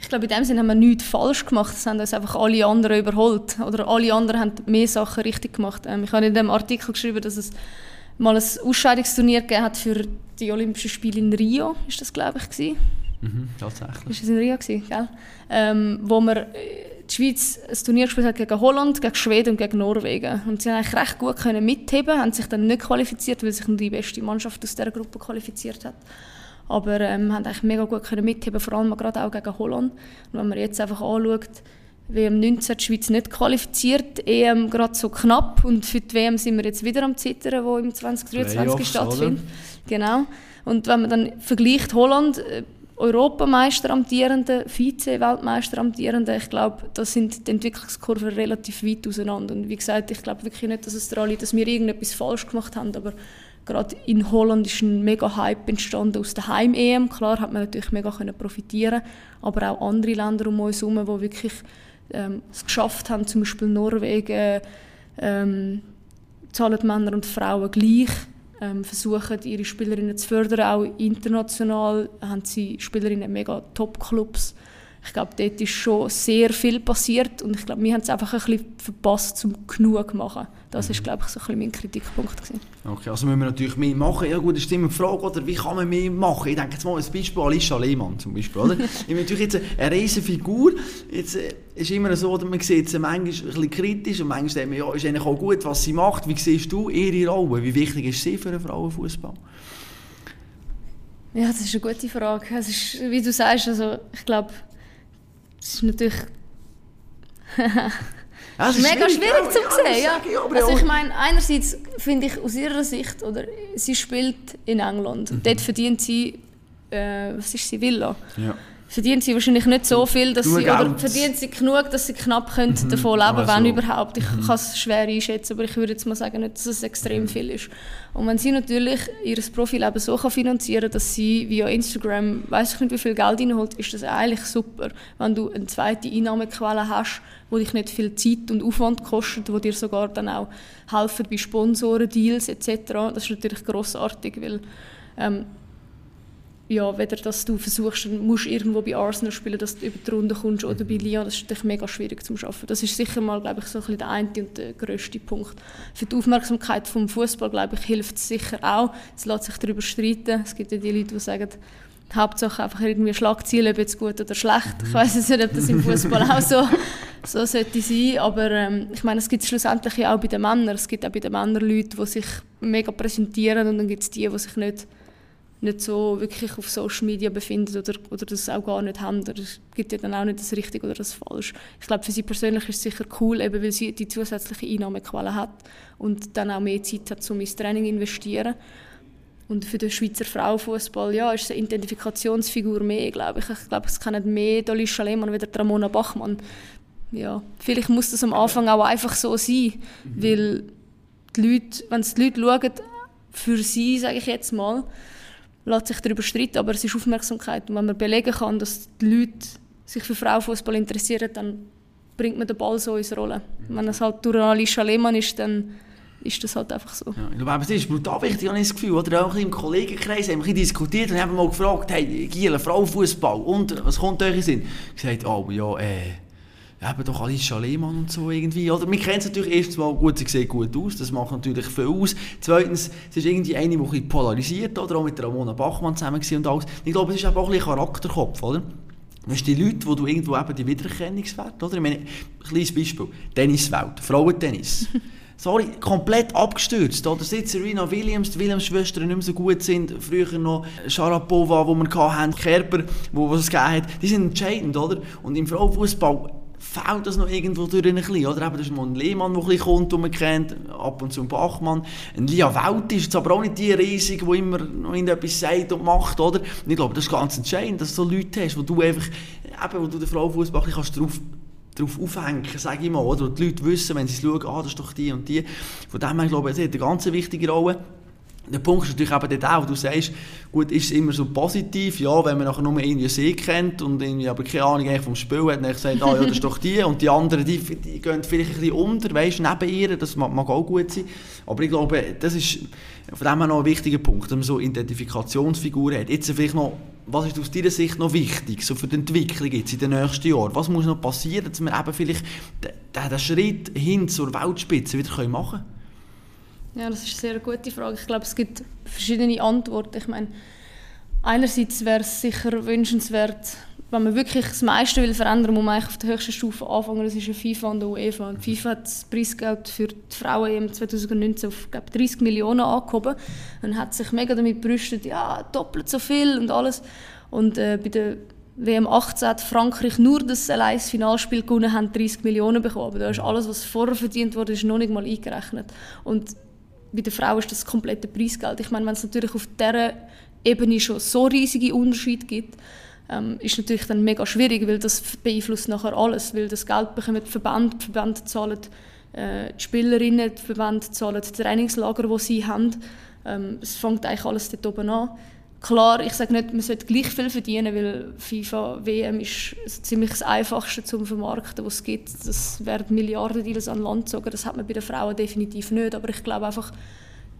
Ich glaube, in dem Sinne haben wir nichts falsch gemacht. Es haben uns einfach alle anderen überholt. Oder alle anderen haben mehr Sachen richtig gemacht. Ähm, ich habe in dem Artikel geschrieben, dass es mal ein Ausscheidungsturnier gegeben hat für die Olympischen Spiele in Rio. Ist das, glaube ich, gewesen? Mhm, tatsächlich. Ist das in Rio gewesen, gell? Ähm, wo wir äh, die Schweiz ein Turnier gespielt hat gegen Holland, gegen Schweden und gegen Norwegen. Und sie haben eigentlich recht gut können mitheben, haben sich dann nicht qualifiziert, weil sich die beste Mannschaft aus dieser Gruppe qualifiziert hat aber ähm, haben eigentlich mega gut können mitheben, vor allem gerade auch gegen Holland. Und wenn man jetzt einfach anschaut, WM 19 die Schweiz nicht qualifiziert, EM gerade so knapp und für die WM sind wir jetzt wieder am Zittern, wo im 2023 stattfindet. Genau. Und wenn man dann vergleicht Holland, äh, Europameister amtierende, Vize-Weltmeister amtierende, ich glaube, da sind die Entwicklungskurven relativ weit auseinander. Und wie gesagt, ich glaube wirklich nicht, dass es daran liegt, dass wir irgendetwas falsch gemacht haben, aber Gerade in Holland ist ein mega Hype entstanden aus der Heim-EM. Klar hat man natürlich mega können profitieren, aber auch andere Länder um uns herum, die wirklich ähm, es geschafft haben, zum Beispiel Norwegen, ähm, zahlen Männer und Frauen gleich, ähm, versuchen ihre Spielerinnen zu fördern, auch international haben sie Spielerinnen mega Top-Clubs ich glaube, dort ist schon sehr viel passiert und ich glaube, wir haben es einfach ein bisschen verpasst, zum genug zu machen. Das war, mhm. glaube ich, so ein bisschen mein Kritikpunkt. Gewesen. Okay, also müssen wir natürlich mehr machen. Ja gut, das ist immer die Frage, oder, wie kann man mehr machen? Ich denke jetzt mal ein Beispiel Alicia Lehmann zum Beispiel. Oder? ich bin natürlich jetzt eine riesige Figur. Jetzt äh, ist immer so, dass man sieht sie manchmal ein bisschen kritisch und manchmal denkt man, ja, ist eigentlich auch gut, was sie macht. Wie siehst du ihre Rolle? Wie wichtig ist sie für einen Frauenfußball? Ja, das ist eine gute Frage. Es ist, wie du sagst, also ich glaube, es ist natürlich... Ja, ist mega schwierig zu sehen. Ja. Also ich meine, einerseits finde ich aus ihrer Sicht, oder sie spielt in England. Mhm. Dort verdient sie, äh, was ist sie, Villa. Ja verdient sie wahrscheinlich nicht so viel, dass sie, oder verdient sie genug, dass sie knapp können mhm. davon leben können, wenn überhaupt. Ich mhm. kann es schwer einschätzen, aber ich würde jetzt mal sagen, nicht, dass es extrem mhm. viel ist. Und wenn sie natürlich ihr Profil eben so kann finanzieren kann, dass sie via Instagram, weiß ich nicht, wie viel Geld reinholt, ist das eigentlich super, wenn du eine zweite Einnahmequelle hast, wo dich nicht viel Zeit und Aufwand kostet, wo dir sogar dann auch helfen bei Sponsoren, Deals etc. Das ist natürlich grossartig, weil ähm, ja, weder dass du versuchst, musst irgendwo bei Arsenal spielen, dass du über die Runde kommst oder bei Lyon, das ist natürlich mega schwierig zu schaffen. Das ist sicher mal, glaube ich, so ein bisschen der eine und der grösste Punkt. Für die Aufmerksamkeit vom Fußball, glaube ich, hilft es sicher auch. Es lässt sich darüber streiten. Es gibt ja die Leute, die sagen, die Hauptsache einfach irgendwie Schlagziele, ob jetzt gut oder schlecht. Ich weiß nicht, ob das im Fußball auch so, so sollte sein, aber ähm, ich meine, es gibt es schlussendlich auch bei den Männern. Es gibt auch bei den Männern Leute, die sich mega präsentieren und dann gibt es die, die sich nicht nicht so wirklich auf Social Media befinden oder, oder das auch gar nicht haben. Oder es gibt ja dann auch nicht das Richtige oder das Falsch. Ich glaube, für sie persönlich ist es sicher cool, eben weil sie die zusätzliche Einnahmequelle hat und dann auch mehr Zeit hat, um ins Training zu investieren. Und für den Schweizer Frauenfußball ja, ist es eine Identifikationsfigur mehr, glaube ich. Ich glaube, es kennen mehr Dalisha Lehmann oder Ramona Bachmann. Ja, vielleicht muss das am Anfang auch einfach so sein, mhm. weil die Leute, wenn die Leute schauen, für sie, sage ich jetzt mal, lässt sich darüber streiten, aber es ist Aufmerksamkeit. Und wenn man belegen kann, dass die Leute sich für Frauenfußball interessieren, dann bringt man den Ball so ins Rollen. Mhm. Wenn es halt durch Alicia Lehmann ist, dann ist das halt einfach so. Ja, ich glaube, es ist brutal wichtig, habe ich das Gefühl. Oder auch im Kollegenkreis haben wir diskutiert und haben mal gefragt, hey, Giel, Frauenfußball, und was kommt euch in Sinn? Ich gesagt, oh ja, äh, eben doch Alicia Lehmann und so irgendwie, oder? Wir kennen es natürlich erstens mal gut, sie sieht gut aus, das macht natürlich viel aus. Zweitens, es ist irgendwie eine, die ein polarisiert, oder? Auch mit Ramona Bachmann zusammen und alles. Ich glaube, es ist auch ein bisschen Charakterkopf, oder? Das sind die Leute, wo du irgendwo eben die Wiedererkennungswerte, oder? Ich meine, ein kleines Beispiel. Tenniswelt, Frauentennis. Sorry, komplett abgestürzt. Oder seit Serena Williams, die Williams-Schwestern nicht mehr so gut sind, früher noch Sharapova, die wir hatten, Kerber, wo, wo es gegeben hat, die sind entscheidend, oder? Und im Frauenfußball fehlt das noch irgendwo durch ein bisschen, oder? Eben, das ist mal ein Lehmann, der ein bisschen kommt, den man kennt, ab und zu ein Bachmann. Ein Lia Welt ist jetzt aber auch nicht die riesige, die immer noch etwas sagt und macht, oder? Und ich glaube, das ist ganz entscheidend, dass du so Leute hast, wo du einfach, eben, wo du den Frauenfußball kannst drauf darauf aufhängen, sage ich mal, oder? Und die Leute wissen, wenn sie schauen, ah, das ist doch die und die. Von dem her, glaube ich, das hat eine ganz wichtige Rolle. Der Punkt ist natürlich eben dort auch, du sagst, gut, ist es immer so positiv, ja, wenn man nachher nur irgendwie See kennt und irgendwie aber keine Ahnung vom Spiel hat, dann sagt, ah ja, das ist doch die und die anderen, die, die gehen vielleicht ein bisschen unter, weißt, neben ihr, das mag, mag, auch gut sein, aber ich glaube, das ist von dem her noch ein wichtiger Punkt, dass man so Identifikationsfiguren hat. Jetzt vielleicht noch, was ist aus deiner Sicht noch wichtig, so für die Entwicklung jetzt in den nächsten Jahren? Was muss noch passieren, dass wir eben vielleicht den, den Schritt hin zur Weltspitze wieder machen können? Ja, das ist eine sehr gute Frage. Ich glaube, es gibt verschiedene Antworten. Ich meine, einerseits wäre es sicher wünschenswert, wenn man wirklich das meiste will verändern, muss man auf der höchsten Stufe anfangen. Das ist ja FIFA und der UEFA. Und FIFA hat das Preisgeld für die Frauen im 2019 auf glaube 30 Millionen angehoben und hat sich mega damit brüstet, ja, doppelt so viel und alles. Und äh, bei der WM 18 hat Frankreich nur das allein Finalspiel gewonnen, haben 30 Millionen bekommen. Da ist alles, was vorher verdient wurde, ist noch nicht mal eingerechnet. Und bei der Frau ist das komplette Preisgeld. Ich meine, wenn es natürlich auf dieser Ebene schon so riesige Unterschiede gibt, ähm, ist natürlich dann mega schwierig, weil das beeinflusst nachher alles, weil das Geld bekommen die Verbände, die Verbände zahlen äh, die Spielerinnen, die Verbände zahlen die Trainingslager, die sie haben. Ähm, es fängt eigentlich alles dort oben an. Klar, ich sage nicht, man sollte gleich viel verdienen, weil FIFA WM ist ziemlich das Einfachste zum Vermarkten, was es gibt. Das werden Milliarden Deals an Land gezogen. Das hat man bei den Frauen definitiv nicht. Aber ich glaube einfach,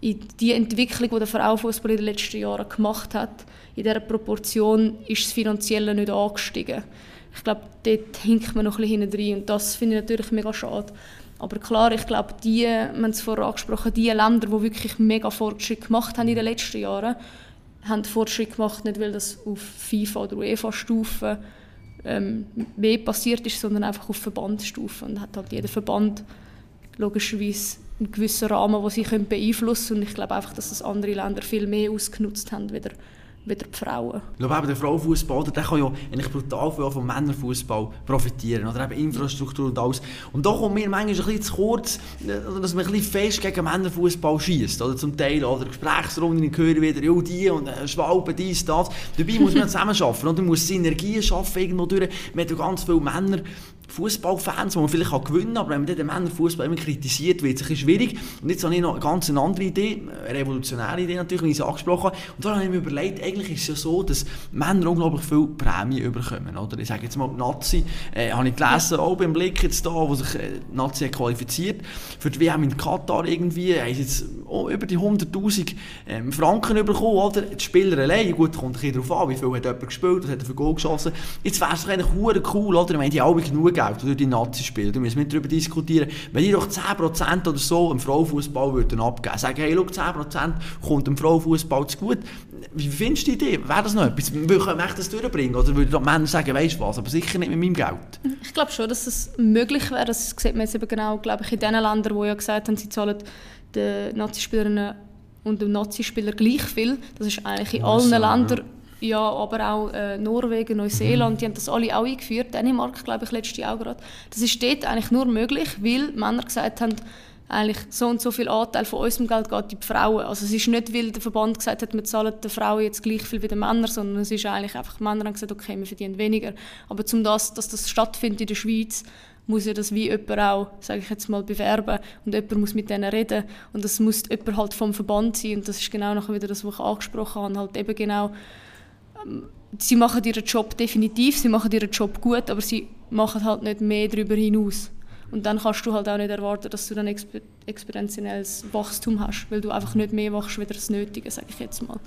in die Entwicklung, die der Frauenfußball in den letzten Jahren gemacht hat, in dieser Proportion ist das Finanzielle nicht angestiegen. Ich glaube, dort hinkt man noch ein bisschen hinten rein und das finde ich natürlich mega schade. Aber klar, ich glaube, die, wir haben es vorher angesprochen, die Länder, die wirklich mega Fortschritt gemacht haben in den letzten Jahren, haben Fortschritt gemacht, nicht weil das auf FIFA- oder UEFA-Stufe ähm, mehr passiert ist, sondern einfach auf Verbandsstufe. Und hat halt jeder Verband logischerweise einen gewissen Rahmen, den sie beeinflussen können. Und ich glaube einfach, dass das andere Länder viel mehr ausgenutzt haben, wieder wieder die Frauen. Ich glaube, der Frauenfußball der kann ja eigentlich brutal viel vom Männerfußball profitieren. Oder eben Infrastruktur und alles. Und da kommt mir manchmal ein bisschen zu kurz, äh, dass man ein bisschen fest gegen Männerfußball schießt. Oder zum Teil, oder Gesprächsrunden höre wieder, ja, die und äh, Schwalben, dies, das. Dabei muss man zusammen arbeiten. Und man muss Synergien schaffen irgendwo durch. Man hat ja ganz viele Männer, Fußballfans, die man vielleicht auch gewinnen kann, aber wenn man den Männerfußball immer kritisiert, wird es ein schwierig. Und jetzt habe ich noch eine ganz andere Idee, eine revolutionäre Idee natürlich, wie ich es angesprochen habe. Und da habe ich mir überlegt, eigentlich ist es ja so, dass Männer unglaublich viel Prämie bekommen. Oder? Ich sage jetzt mal, die Nazi, äh, habe ich gelesen, auch beim Blick jetzt da, wo sich äh, die Nazi qualifiziert. Für die WM in Katar irgendwie, haben sie jetzt oh, über die 100'000 ähm, Franken bekommen, oder? Die Spieler allein, gut, kommt ein bisschen darauf an, wie viel hat jemand gespielt, was hat er für Goal geschossen. Jetzt wäre es eigentlich cool, oder? Ich meine, die haben alle genug Geld durch die Nazi spielen. Da müssen wir darüber diskutieren. Wenn die doch 10% oder so im Frauenfußball würden abgeben, sagen, hey, schau, 10% kommt dem Frauenfußball zu gut. Wie findest du die Idee? Wäre das noch etwas? Können wir das durchbringen? Oder würden die Männer sagen, weißt du was, aber sicher nicht mit meinem Geld? Ich glaube schon, dass es möglich wäre. Das sieht man jetzt eben genau, glaube ich, in den Ländern, die ja gesagt haben, sie zahlen den Nazispielerinnen und dem Nazispieler gleich viel. Das ist eigentlich in allen Ländern ja, aber auch äh, Norwegen, Neuseeland, die haben das alle auch eingeführt. Dänemark, glaube ich, letztes Jahr gerade. Das ist dort eigentlich nur möglich, weil Männer gesagt haben, eigentlich so und so viel Anteil von unserem Geld geht in die Frauen. Also es ist nicht, weil der Verband gesagt hat, wir zahlen den Frauen jetzt gleich viel wie den Männern, sondern es ist eigentlich einfach, die Männer haben gesagt, okay, wir verdienen weniger. Aber zum das, dass das stattfindet in der Schweiz, muss ja das wie jemand auch, sage ich jetzt mal, bewerben und jemand muss mit denen reden und das muss jemand halt vom Verband sein und das ist genau nachher wieder das, was ich angesprochen habe, halt eben genau sie machen ihren Job definitiv, sie machen ihren Job gut, aber sie machen halt nicht mehr darüber hinaus. Und dann kannst du halt auch nicht erwarten, dass du dann exp exponentielles Wachstum hast, weil du einfach nicht mehr machst, wie das Nötige, sage ich jetzt mal.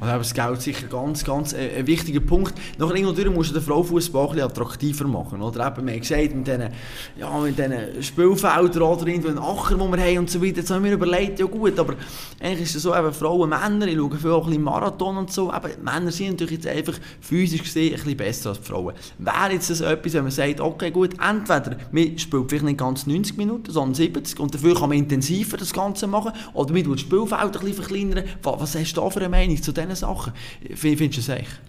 Also das Geld sicher ganz, ganz äh, ein wichtiger Punkt. Nachher irgendwo musst du den Frauenfußball attraktiver machen. Oder eben, wir haben gesagt, mit diesen, ja, Spielfeldern oder irgendwo einen Acher, die wir haben und so weiter. Jetzt haben wir überlegt, ja gut, aber eigentlich ist es so, eben Frauen, Männer, ich schaue viel auch ein bisschen Marathon und so, eben, Männer sind natürlich jetzt einfach physisch gesehen ein bisschen besser als Frauen. Wäre jetzt das etwas, wenn man sagt, okay gut, entweder man spielt vielleicht nicht ganz 90 Minuten, sondern 70 und dafür kann man intensiver das Ganze machen, oder man tut das Spielfeld ein bisschen verkleinern. Was hast du da für eine Meinung zu diesen diesen Sachen. Findest du es echt?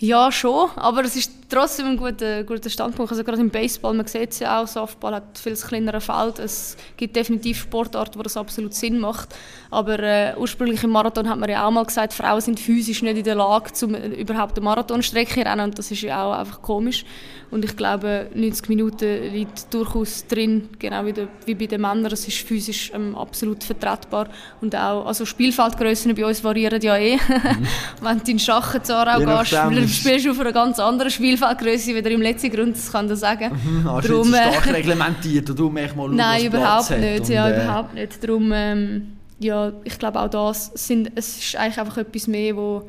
Ja, schon, aber es ist trotzdem ein guter, guter Standpunkt. Also gerade im Baseball, man sieht es ja auch, Softball hat viel kleineres Feld. Es gibt definitiv Sportarten, wo das absolut Sinn macht. Aber äh, ursprünglich im Marathon hat man ja auch mal gesagt, Frauen sind physisch nicht in der Lage, um überhaupt eine Marathonstrecke zu rennen. Und das ist ja auch einfach komisch. Und ich glaube, 90 Minuten liegt durchaus drin, genau wie, de, wie bei den Männern. Es ist physisch ähm, absolut vertretbar. Und auch, also Spielfeldgrössen bei uns variieren ja eh. Mhm. Wenn du in Schachen zu Aarau gehst, spielst du auf einer ganz anderen Spielfeldgröße wie im letzten Grund, das kann ich sagen. Mhm, hast Darum, du jetzt stark reglementiert und du mal schauen, Nein, überhaupt nicht. Ja, äh, überhaupt nicht. Darum, ähm, ja, ich glaube auch das sind, es ist eigentlich einfach etwas mehr, wo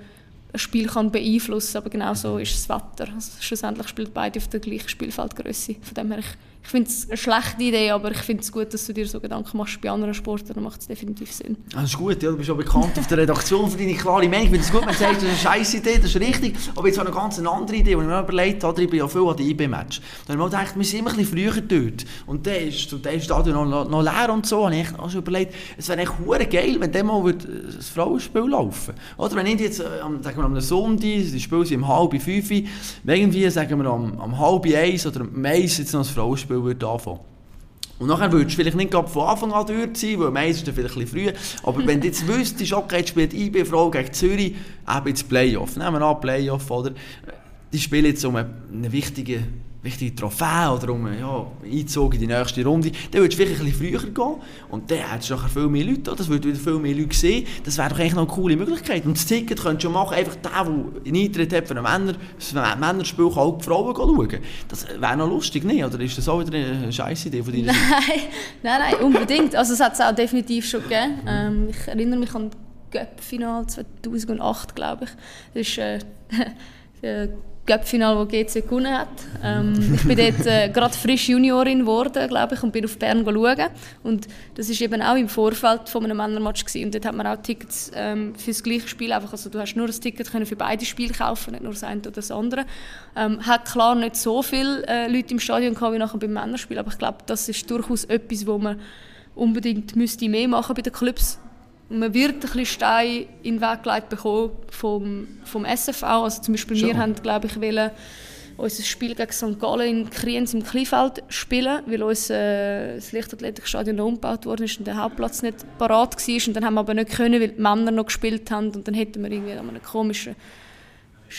ein Spiel kann beeinflussen kann, aber genau so ist das Wetter. Also schlussendlich spielt beide auf der gleichen Spielfeldgröße. Von dem her, ich ich finde es eine schlechte Idee, aber ich finde es gut, dass du dir so Gedanken machst bei anderen Sportlern, dann macht es definitiv Sinn. Das ist gut, ja, du bist auch bekannt auf der Redaktion für deine klare Meinung. Ich finde es gut, du sagst, das ist eine scheiß Idee, das ist richtig, aber jetzt habe ich eine ganz andere Idee, die ich mir überlegt habe, ich bin ja viel an den IB-Match. Da habe ich mir gedacht, wir sind immer ein bisschen früher dort. Und dann ist, der Stadion noch, noch leer und so, und ich habe schon überlegt, es wäre echt geil, wenn dann mal das Frauenspiel laufen. Oder wenn ich jetzt, äh, sagen wir am Sonntag, die Spiele sind um halb fünf, irgendwie, sagen wir am, am halb eins oder am eins jetzt noch das Frauenspiel Spiel würde anfangen. Und nachher würdest du vielleicht nicht von Anfang an dort sein, weil meistens ist vielleicht ein bisschen früh. Aber wenn du jetzt wüsstest, okay, jetzt spielt IB Frau gegen Zürich, eben jetzt Playoff. Nehmen wir an, Playoff, oder? Die spielen jetzt um einen wichtigen wichtige Trophäe oder um ja, Einzug in die nächste Runde, dann würdest du vielleicht ein bisschen früher gehen und dann hättest du nachher viel mehr Leute, das würden wieder viel mehr Leute sehen. Das wäre doch eigentlich noch eine coole Möglichkeit. Und das Ticket könntest du machen, einfach der, der einen Eintritt hat für ein Männer, ein Männerspiel, kann auch die Frauen schauen. Das wäre noch lustig, nicht? Oder ist das auch wieder eine scheisse Idee von dir? Nein, nein, nein, unbedingt. Also es hat es auch definitiv schon gegeben. Ähm, ich erinnere mich an das Göpp-Final 2008, glaube ich. Das ist, äh, Cup-Final, das GC gewonnen hat. Ähm, ich bin dort äh, gerade frisch Juniorin geworden, glaube ich, und bin auf Bern schauen. Und das war eben auch im Vorfeld von einem Männermatch gewesen. Und dort hat man auch Tickets ähm, für das gleiche Spiel. Einfach, also du hast nur ein Ticket können für beide Spiele kaufen, nicht nur das eine oder das andere. Ähm, hat klar nicht so viele äh, Leute im Stadion gehabt wie nachher beim Männerspiel, aber ich glaube, das ist durchaus etwas, wo man unbedingt müsste mehr machen bei den Clubs man wird ein bisschen Stein in den Weg gelegt bekommen vom, vom SFV. Also zum Beispiel Schon. wir haben, glaube ich, wollen unser Spiel gegen St. Gallen in Kriens im Kleinfeld spielen, weil uns äh, das Leichtathletikstadion umgebaut worden ist und der Hauptplatz nicht parat war. Und dann haben wir aber nicht können, weil die Männer noch gespielt haben und dann hätten wir irgendwie an einem komischen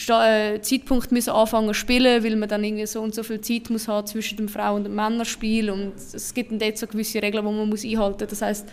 äh, Zeitpunkt müssen anfangen zu spielen, weil man dann irgendwie so und so viel Zeit muss haben zwischen dem Frauen- und dem Männerspiel und es gibt dann dort so gewisse Regeln, die man muss einhalten muss. Das heißt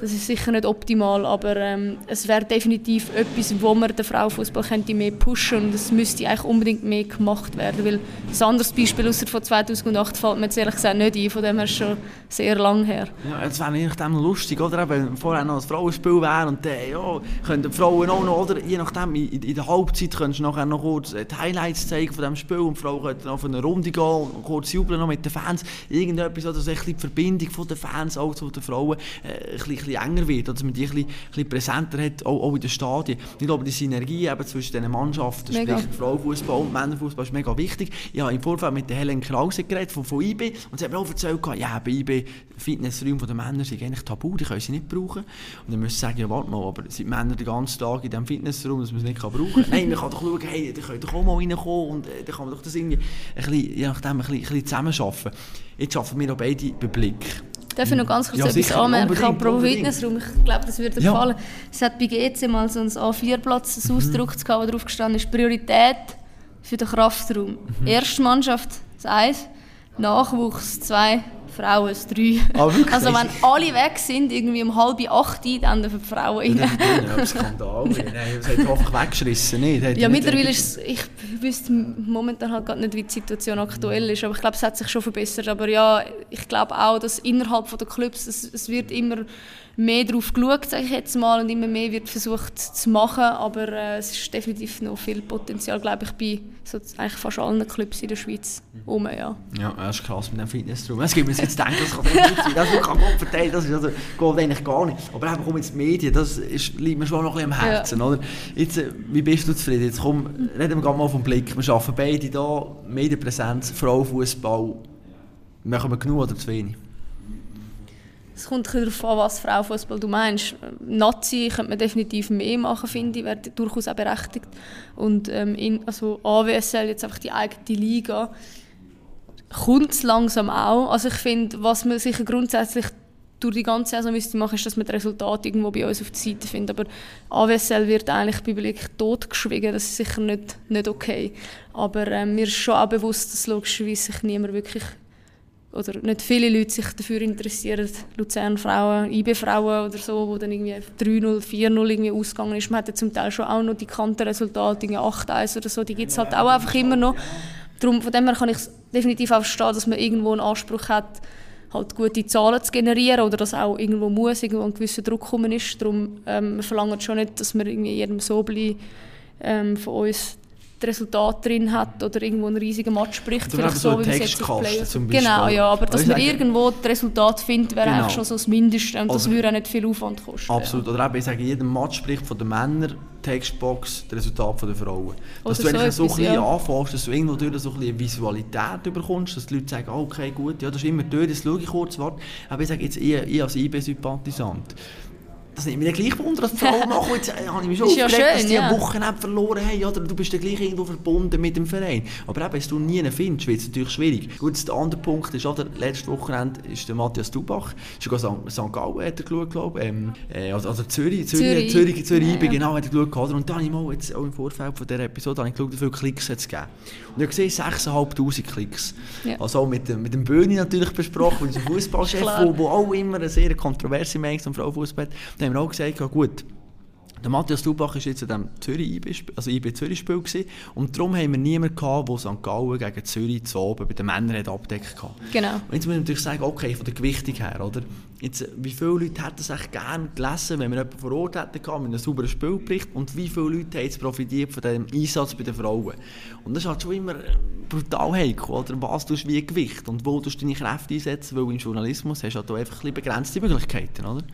das ist sicher nicht optimal, aber ähm, es wäre definitiv etwas, wo man den Frauenfußball könnte mehr pushen und es müsste eigentlich unbedingt mehr gemacht werden, weil ein anderes Beispiel außer von 2008 fällt mir jetzt ehrlich gesagt nicht ein, von dem her ist schon sehr lang her. Ja, es wäre eigentlich dem lustig, oder? Wenn vorher noch ein Frauenspiel wäre und dann, ja, können die Frauen auch noch, oder? Je nachdem, in, in der Halbzeit könntest du nachher noch kurz die Highlights zeigen von diesem Spiel und Frauen könnten auf eine Runde gehen und kurz jubeln noch mit den Fans. Irgendetwas, oder so die Verbindung von den Fans auch zu den Frauen äh, ein bisschen bisschen enger wird, dass man die ein bisschen, ein bisschen präsenter hat, auch, auch in den Stadien. Ich glaube, die Synergie eben zwischen diesen Mannschaften, mega. sprich Frauenfußball und Männerfußball, ist mega wichtig. Ich habe im Vorfeld mit der Helen Krause geredet von, von IB und sie hat mir auch erzählt, ja, bei IB Fitnessräume der Männer sind eigentlich tabu, die können sie nicht brauchen. Und dann müssen sie sagen, ja, warte mal, aber sind Männer den ganzen Tag in diesem Fitnessraum, dass man es nicht kann brauchen kann? Nein, man kann doch schauen, hey, die können doch auch mal reinkommen und äh, dann kann man doch das irgendwie ein bisschen, je nachdem ein bisschen, ein bisschen zusammen arbeiten. Jetzt arbeiten wir auch beide bei Blick. Darf ich noch ganz kurz ja, etwas anmerken? Apropos Fitnessraum, ich glaube, das würde ja. gefallen. Es hat bei GC mal so ein A4-Platz mhm. ausgedruckt, wo drauf gestanden ist, Priorität für den Kraftraum. Mhm. Erste Mannschaft, das 1, Nachwuchs, 2, Frauen es drei. Ah, also wenn alle weg sind, irgendwie um halb acht, dann dürfen die Frauen rein. Ja, das Skandal. Nein, das hat einfach weggeschissen. Nicht? Ja, mittlerweile ist ich wüsste momentan halt gerade nicht, wie die Situation aktuell ist, aber ich glaube, es hat sich schon verbessert. Aber ja, ich glaube auch, dass innerhalb der Clubs, es, es wird immer mehr darauf geschaut, sage ich jetzt mal, und immer mehr wird versucht zu machen, aber äh, es ist definitiv noch viel Potenzial, glaube ich, bei so eigentlich fast allen Clubs in der Schweiz rum, ja. Ja, das ist krass mit dem Fitnessraum. Es gibt mir jetzt denken, das kann nicht sein, das kann Gott verteilen, das ist also, geht eigentlich gar nicht. Aber eben, komm jetzt Medien, das ist, liegt mir schon noch ein bisschen am Herzen, ja. oder? Jetzt, äh, wie bist du zufrieden? Jetzt komm, reden wir mal vom Blick. Wir arbeiten beide hier, Medienpräsenz, Frauenfußball. Machen wir genug oder zu wenig? Es kommt darauf an, was Frauenfußball du meinst. Nazi könnte man definitiv mehr machen, finde ich, wäre durchaus auch berechtigt. Und ähm, in, also AWSL, jetzt einfach die eigene Liga, kommt es langsam auch. Also ich finde, was man sicher grundsätzlich durch die ganze Saison müsste machen, ist, dass man das Resultat irgendwo bei uns auf der Seite findet. Aber AWSL wird eigentlich bei Blick totgeschwiegen, das ist sicher nicht, nicht okay. Aber ähm, mir ist schon auch bewusst, dass logischerweise sich niemand wirklich oder nicht viele Leute sich dafür interessieren, Luzern-Frauen, IB-Frauen oder so, wo dann irgendwie 3-0, 4-0 irgendwie ausgegangen ist. Man hat ja zum Teil schon auch noch die Kantenresultate, 8-1 oder so, die gibt es halt auch einfach immer noch. Darum, von dem her kann ich definitiv auch verstehen, dass man irgendwo einen Anspruch hat, halt gute Zahlen zu generieren oder dass auch irgendwo muss, irgendwo ein gewisser Druck kommen ist. Darum ähm, verlangen schon nicht, dass wir irgendwie jedem Sobli ähm, von uns die Resultate drin hat oder irgendwo einen riesigen Match spricht. Vielleicht so, wie es jetzt auf zum Genau, ja, aber dass man irgendwo das Resultat findet, wäre genau. eigentlich schon so das Mindeste und das würde auch nicht viel Aufwand kosten. Absolut, ja. oder eben, ich sage, jeder Match spricht von den Männern, Textbox, das Resultat der Frauen. Dass oder du so, so ein bisschen ja. anfängst, dass du irgendwo durch so ein bisschen Visualität bekommst, dass die Leute sagen, okay, gut, ja, das ist immer durch, das schaue ich kurz, warte. Aber ich sage jetzt, ich, ich als IB-Sympathisant, das nimmt mich gleich wunder, dass Frau nachher, jetzt äh, habe ich mich schon aufgeregt, ja dass die ja. Wochenende verloren haben, oder du bist ja gleich irgendwo verbunden mit dem Verein. Aber eben, wenn du nie einen findest, wird es natürlich schwierig. Gut, der andere Punkt ist, oder, letztes Wochenende ist der Matthias Dubach, ist sogar St. Gallen hat er geschaut, glaube ich, ähm, äh, also, also Zürich, Zürich, Zürich, Zürich, Zürich ja, ja. genau, hat er geschaut, und dann habe ich mal, jetzt auch im Vorfeld von dieser Episode, habe ich geschaut, wie viele Klicks es gegeben Und ich habe gesehen, 6'500 Klicks. Ja. Also mit, dem, mit dem Böhni natürlich besprochen, unser Fußballchef, wo auch immer eine sehr kontroverse Meinung zum Frauenfußball hat. Haben wir auch gesagt, ja, gut, Der Matthias Dubach war jetzt in diesem Zürich also IB Zürich Spiel gewesen, und darum haben wir niemanden gehabt, der St. Gallen gegen Zürich zu oben bei den Männern hat abdeckt Genau. Und jetzt muss ich natürlich sagen, okay, von der Gewichtung her, oder? Jetzt, wie viele Leute hätten es echt gerne gelesen, wenn wir jemanden vor Ort hätten gehabt, mit einem sauberen Spielbericht und wie viele Leute haben jetzt profitiert von diesem Einsatz bei den Frauen? Und das ist halt schon immer brutal heikel, oder? Was tust du wie Gewicht und wo tust du deine Kräfte einsetzen, weil im Journalismus hast du halt einfach ein bisschen begrenzte Möglichkeiten, oder?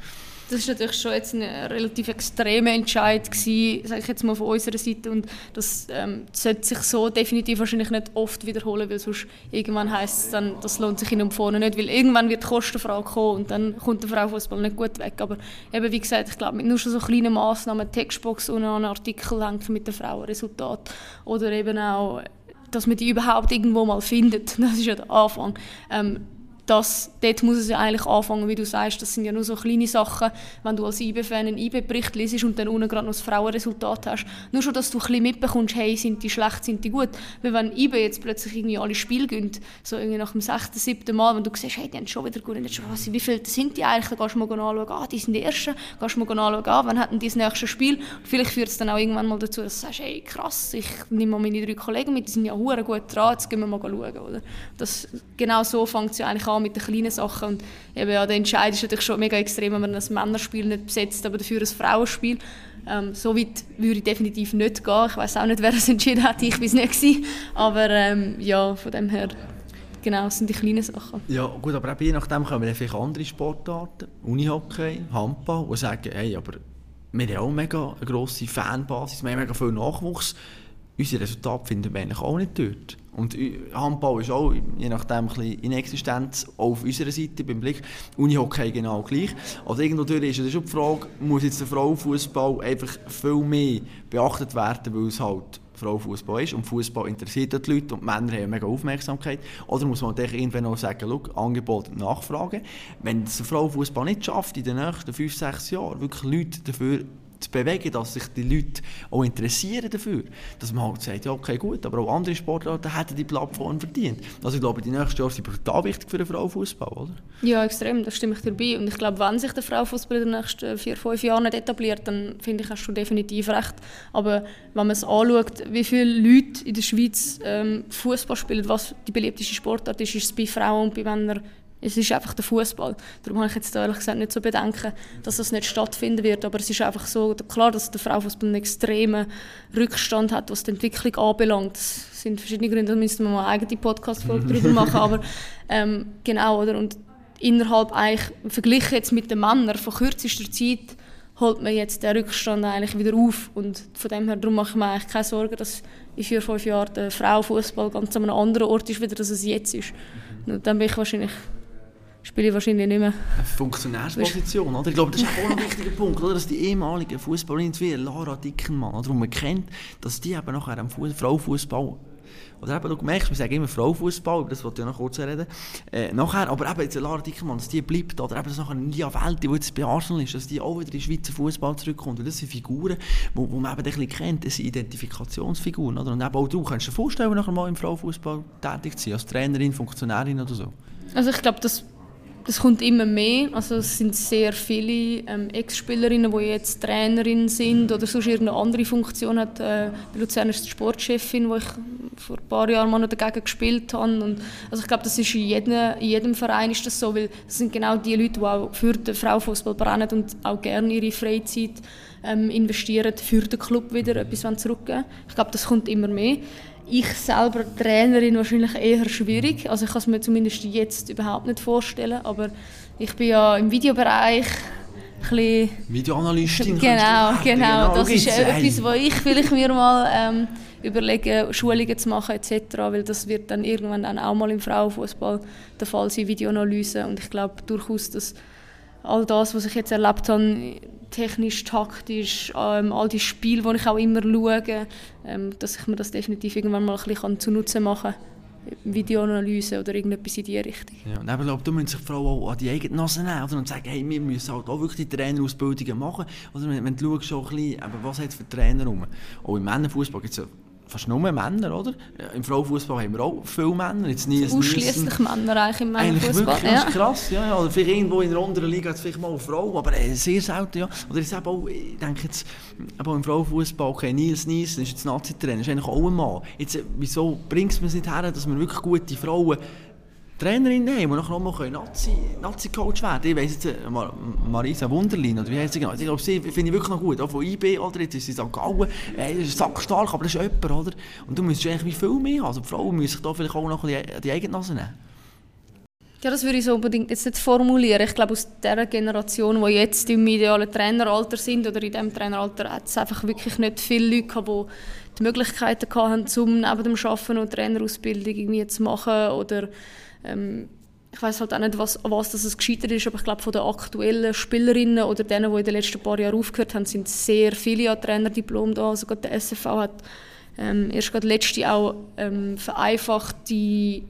Das ist natürlich schon jetzt ein relativ extremer Entscheid gewesen, sage ich jetzt mal von unserer Seite und das ähm, sollte sich so definitiv wahrscheinlich nicht oft wiederholen, weil sonst irgendwann heisst es dann, das lohnt sich hin und vorne nicht, weil irgendwann wird die Kostenfrage kommen und dann kommt der Frauenfußball nicht gut weg. Aber eben wie gesagt, ich glaube mit nur schon so kleinen Massnahmen, Textbox und einen Artikel hängen mit den Frauenresultat oder eben auch dass man die überhaupt irgendwo mal findet. Das ist ja der Anfang. Ähm, das, dort muss es ja eigentlich anfangen, wie du sagst, das sind ja nur so kleine Sachen, wenn du als IB-Fan einen IB-Bericht liest und dann unten gerade noch das Frauenresultat hast. Nur schon, dass du ein bisschen mitbekommst, hey, sind die schlecht, sind die gut. Weil wenn IB jetzt plötzlich irgendwie alle Spiele gönnt, so irgendwie nach dem sechsten, siebten Mal, wenn du siehst, hey, die haben schon wieder gut, und schon, was, wie viele sind die eigentlich, dann gehst du mal anschauen, ah, die sind die Ersten, gehst du mal anschauen, ah, wann hatten die das nächste Spiel. Und vielleicht führt es dann auch irgendwann mal dazu, dass du sagst, hey, krass, ich nehme mal meine drei Kollegen mit, die sind ja gut dran, jetzt gehen wir mal schauen, oder? Das, genau so fängt es ja eigentlich an an mit den kleinen Sachen. Und eben, ja, der Entscheid ist natürlich schon mega extrem, wenn man ein Männerspiel nicht besetzt, aber dafür ein Frauenspiel. Ähm, so weit würde ich definitiv nicht gehen. Ich weiß auch nicht, wer das entschieden hat. Ich war es nicht. Gewesen. Aber ähm, ja, von dem her, genau, das sind die kleinen Sachen. Ja, gut, aber auch je nachdem kommen dann vielleicht andere Sportarten, Unihockey, Handball, die sagen, hey, aber wir haben auch mega eine grosse Fanbasis, wir haben mega viel Nachwuchs. Unsere Resultate finden wir eigentlich auch nicht dort. Und Handball ist auch, je nachdem, ein bisschen in Existenz, auch auf unserer Seite beim Blick. Unihockey genau gleich. Also irgendwo durch ist schon die Frage, muss jetzt der Frauenfußball einfach viel mehr beachtet werden, weil es halt Frauenfußball ist und Fußball interessiert die Leute und die Männer haben mega Aufmerksamkeit. Oder muss man irgendwann auch sagen, schau, Angebot und Nachfrage. Wenn es der Frauenfußball nicht schafft, in den nächsten 5, 6 Jahren wirklich Leute dafür zu bewegen, dass sich die Leute auch interessieren dafür. Dass man halt sagt, ja, okay, gut, aber auch andere Sportarten hätten die Plattform verdient. Also ich glaube, die nächsten Jahre sind brutal wichtig für den Frauenfußball, oder? Ja, extrem, da stimme ich dabei. Und ich glaube, wenn sich der Frauenfußball in den nächsten vier, fünf Jahren nicht etabliert, dann finde ich, hast du definitiv recht. Aber wenn man es anschaut, wie viele Leute in der Schweiz ähm, Fußball spielen, was die beliebteste Sportart ist, ist es bei Frauen und bei Männern es ist einfach der Fußball. Darum habe ich jetzt ehrlich gesagt nicht so bedenken, dass das nicht stattfinden wird. Aber es ist einfach so klar, dass der Frauenfußball einen extremen Rückstand hat, was die Entwicklung anbelangt. Das sind verschiedene Gründe, da müssten wir mal eine eigene Podcast-Folge darüber machen. Aber ähm, genau, oder? Und innerhalb eigentlich, verglichen jetzt mit den Männern von kürzester Zeit, holt man jetzt den Rückstand eigentlich wieder auf. Und von dem her darum mache ich mir eigentlich keine Sorgen, dass in vier, fünf Jahren der Frauenfußball ganz an einem anderen Ort ist, wieder als es jetzt ist. Und dann bin ich wahrscheinlich spiele ich wahrscheinlich nicht mehr. Eine Funktionärsposition, oder? Ich glaube, das ist auch ein wichtiger Punkt, oder? dass die ehemalige Fußballerin wie Lara Dickenmann, oder? Und man kennt, dass die eben nachher am Frauenfußball oder eben, du merkst, wir sagen immer Frauenfußball, über das wollte ich noch kurz reden. Äh, nachher, aber eben jetzt Lara Dickermann, dass die bleibt, oder eben, dass nachher Lia Welt, die jetzt bei Arsenal ist, dass die auch wieder in den Schweizer Fußball zurückkommt. Und das sind Figuren, die man eben ein bisschen kennt, das sind Identifikationsfiguren, oder? Und eben auch du, kannst dir vorstellen, nachher mal im Frauenfußball tätig zu sein, als Trainerin, Funktionärin oder so? Also ich glaube, das das kommt immer mehr. Also es sind sehr viele ähm, Ex-Spielerinnen, die jetzt Trainerin sind oder sonst irgendeine andere Funktion hat. Äh, bei Luzern ist die Sportchefin, wo ich vor ein paar Jahren mal noch dagegen gespielt habe. Und, also ich glaube, das ist in jedem, in jedem Verein ist das so, weil das sind genau die Leute, die auch für den Frauenfußball brennen und auch gerne ihre Freizeit ähm, investieren für den Club wieder etwas zurückgeben. Ich glaube, das kommt immer mehr. Ich selber Trainerin wahrscheinlich eher schwierig. Also ich kann es mir zumindest jetzt überhaupt nicht vorstellen. Aber ich bin ja im Videobereich ein Videoanalystin. Genau, genau, genau. Das ist etwas, wo ich vielleicht mir mal ähm, überlege, Schulungen zu machen etc. Weil das wird dann irgendwann dann auch mal im Frauenfußball der Fall sein, Videoanalyse. Und ich glaube durchaus, dass all das, was ich jetzt erlebt habe, technisch, taktisch, ähm, all die Spiele, die ich auch immer schaue, ähm, dass ich mir das definitiv irgendwann mal ein bisschen zunutze machen kann. Videoanalyse oder irgendetwas in diese Richtung. Ja, und eben, glaube, da müssen sich die Frauen auch an die eigene Nase nehmen und sagen, hey, wir müssen halt auch wirklich die Trainerausbildungen machen. Oder wenn, wenn du schaust, was hat es für Trainer rum? Auch im Männerfußball gibt es ja fast nur Männer, oder? Im Frauenfußball haben wir auch viele Männer. Jetzt nie Ausschließlich Männer eigentlich im Männerfußball. Eigentlich wirklich, ja. krass, ja, ja. Oder vielleicht irgendwo in einer unteren Liga hat es vielleicht mal eine Frau, aber äh, sehr selten, ja. Oder jetzt eben auch, ich denke jetzt, eben im Frauenfußball, okay, Nils Niesen ist jetzt Nazi-Trainer, ist eigentlich auch ein Mann. Jetzt, äh, wieso bringt man es nicht her, dass wir wirklich gute Frauen Trainerin nehmen, die nachher auch mal Nazi-Coach Nazi werden Ich weiss jetzt, äh, Marisa Wunderlin, oder wie heißt sie genau? Ich glaube, sie finde ich wirklich noch gut. Auch von IB, oder? Jetzt ist sie St. Gallen. Äh, ist sackstark, aber das ist jemand, oder? Und du müsstest eigentlich wie viel mehr haben. Also die Frauen müssen sich da vielleicht auch noch die, die eigene Nase nehmen. Ja, das würde ich so unbedingt jetzt nicht formulieren. Ich glaube, aus der Generation, die jetzt im idealen Traineralter sind, oder in diesem Traineralter, hat es einfach wirklich nicht viele Leute gehabt, die die Möglichkeiten hatten, um neben dem Arbeiten und Trainerausbildung irgendwie zu machen oder ähm, ich weiß halt auch nicht, was, was das es gescheitert ist, aber ich glaube, von den aktuellen Spielerinnen oder denen, die in den letzten paar Jahren aufgehört haben, sind sehr viele an Trainerdiplom da. Also gerade der SFV hat ähm, erst gerade letzte auch ähm, vereinfachte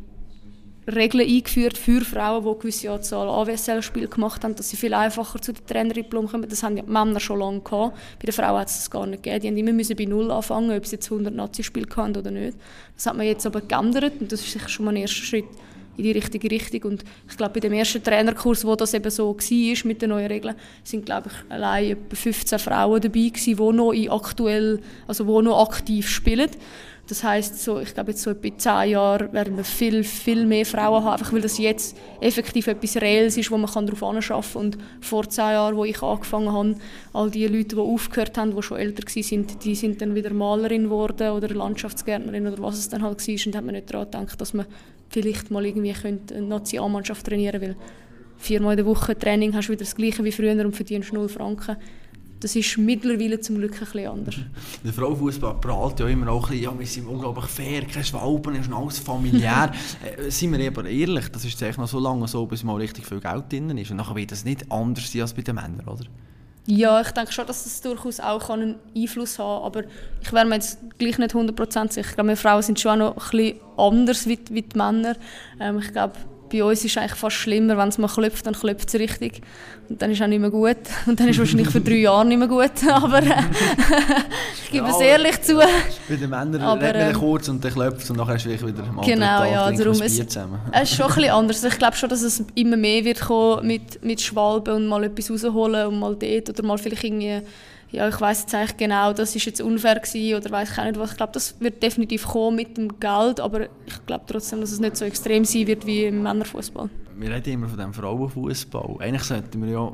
Regeln eingeführt für Frauen, die gewisse Anzahl AWSL-Spiele gemacht haben, dass sie viel einfacher zu den Trainerdiplom kommen. Das haben die Männer schon lange gehabt. Bei den Frauen hat es das gar nicht gegeben. Die haben immer müssen bei Null anfangen, ob sie jetzt 100 Nazi-Spiele hatten oder nicht. Das hat man jetzt aber geändert und das ist sicher schon mal ein erster Schritt in die richtige Richtung. Und ich glaube, bei dem ersten Trainerkurs, wo das eben so war mit den neuen Regeln, sind glaube ich allein etwa 15 Frauen dabei gewesen, die noch aktuell, also wo noch aktiv spielen. Das heißt, so, ich glaube, jetzt so etwa zehn Jahren werden wir viel, viel mehr Frauen haben, einfach weil das jetzt effektiv etwas Reelles ist, wo man darauf arbeiten kann. Und vor zehn Jahren, wo ich angefangen habe, all die Leute, die aufgehört haben, die schon älter waren, die sind dann wieder Malerin geworden oder Landschaftsgärtnerin oder was es dann halt war. Und da hat man nicht daran gedacht, dass man vielleicht mal irgendwie eine Nationalmannschaft trainieren könnte. Viermal in der Woche Training hast du wieder das Gleiche wie früher und verdienst 0 Franken das ist mittlerweile zum Glück ein bisschen anders. Der Frauenfußball prahlt ja immer auch ein bisschen, ja, wir sind unglaublich fair, keine Schwalben, ist alles familiär. äh, sind wir aber ehrlich, das ist eigentlich noch so lange so, bis mal richtig viel Geld drin ist. Und nachher wird das nicht anders sein als bei den Männern, oder? Ja, ich denke schon, dass das durchaus auch einen Einfluss haben kann, aber ich wäre mir jetzt gleich nicht 100% sicher. Ich glaube, wir Frauen sind schon auch noch ein bisschen anders wie, wie die Männer. Ähm, ich glaube, bei uns ist es eigentlich fast schlimmer, wenn es mal klopft, dann klopft es richtig. Und dann ist es auch nicht mehr gut. Und dann ist es wahrscheinlich für drei Jahre nicht mehr gut. Aber äh, ich gebe ja, es ehrlich zu. Bei den Männern aber, redet man ähm, kurz und dann klopft es und dann ist es wieder am Genau, Tag, ja. Darum es, zusammen. es ist schon ein bisschen anders. Ich glaube schon, dass es immer mehr wird kommen mit, mit Schwalben und mal etwas rausholen und mal dort oder mal vielleicht irgendwie ja, ich weiß jetzt eigentlich genau, das ist jetzt unfair gewesen oder weiß ich auch nicht was. Ich glaube, das wird definitiv kommen mit dem Geld, aber ich glaube trotzdem, dass es nicht so extrem sein wird wie im Männerfußball. Wir reden immer von dem Frauenfußball. Eigentlich sollten wir ja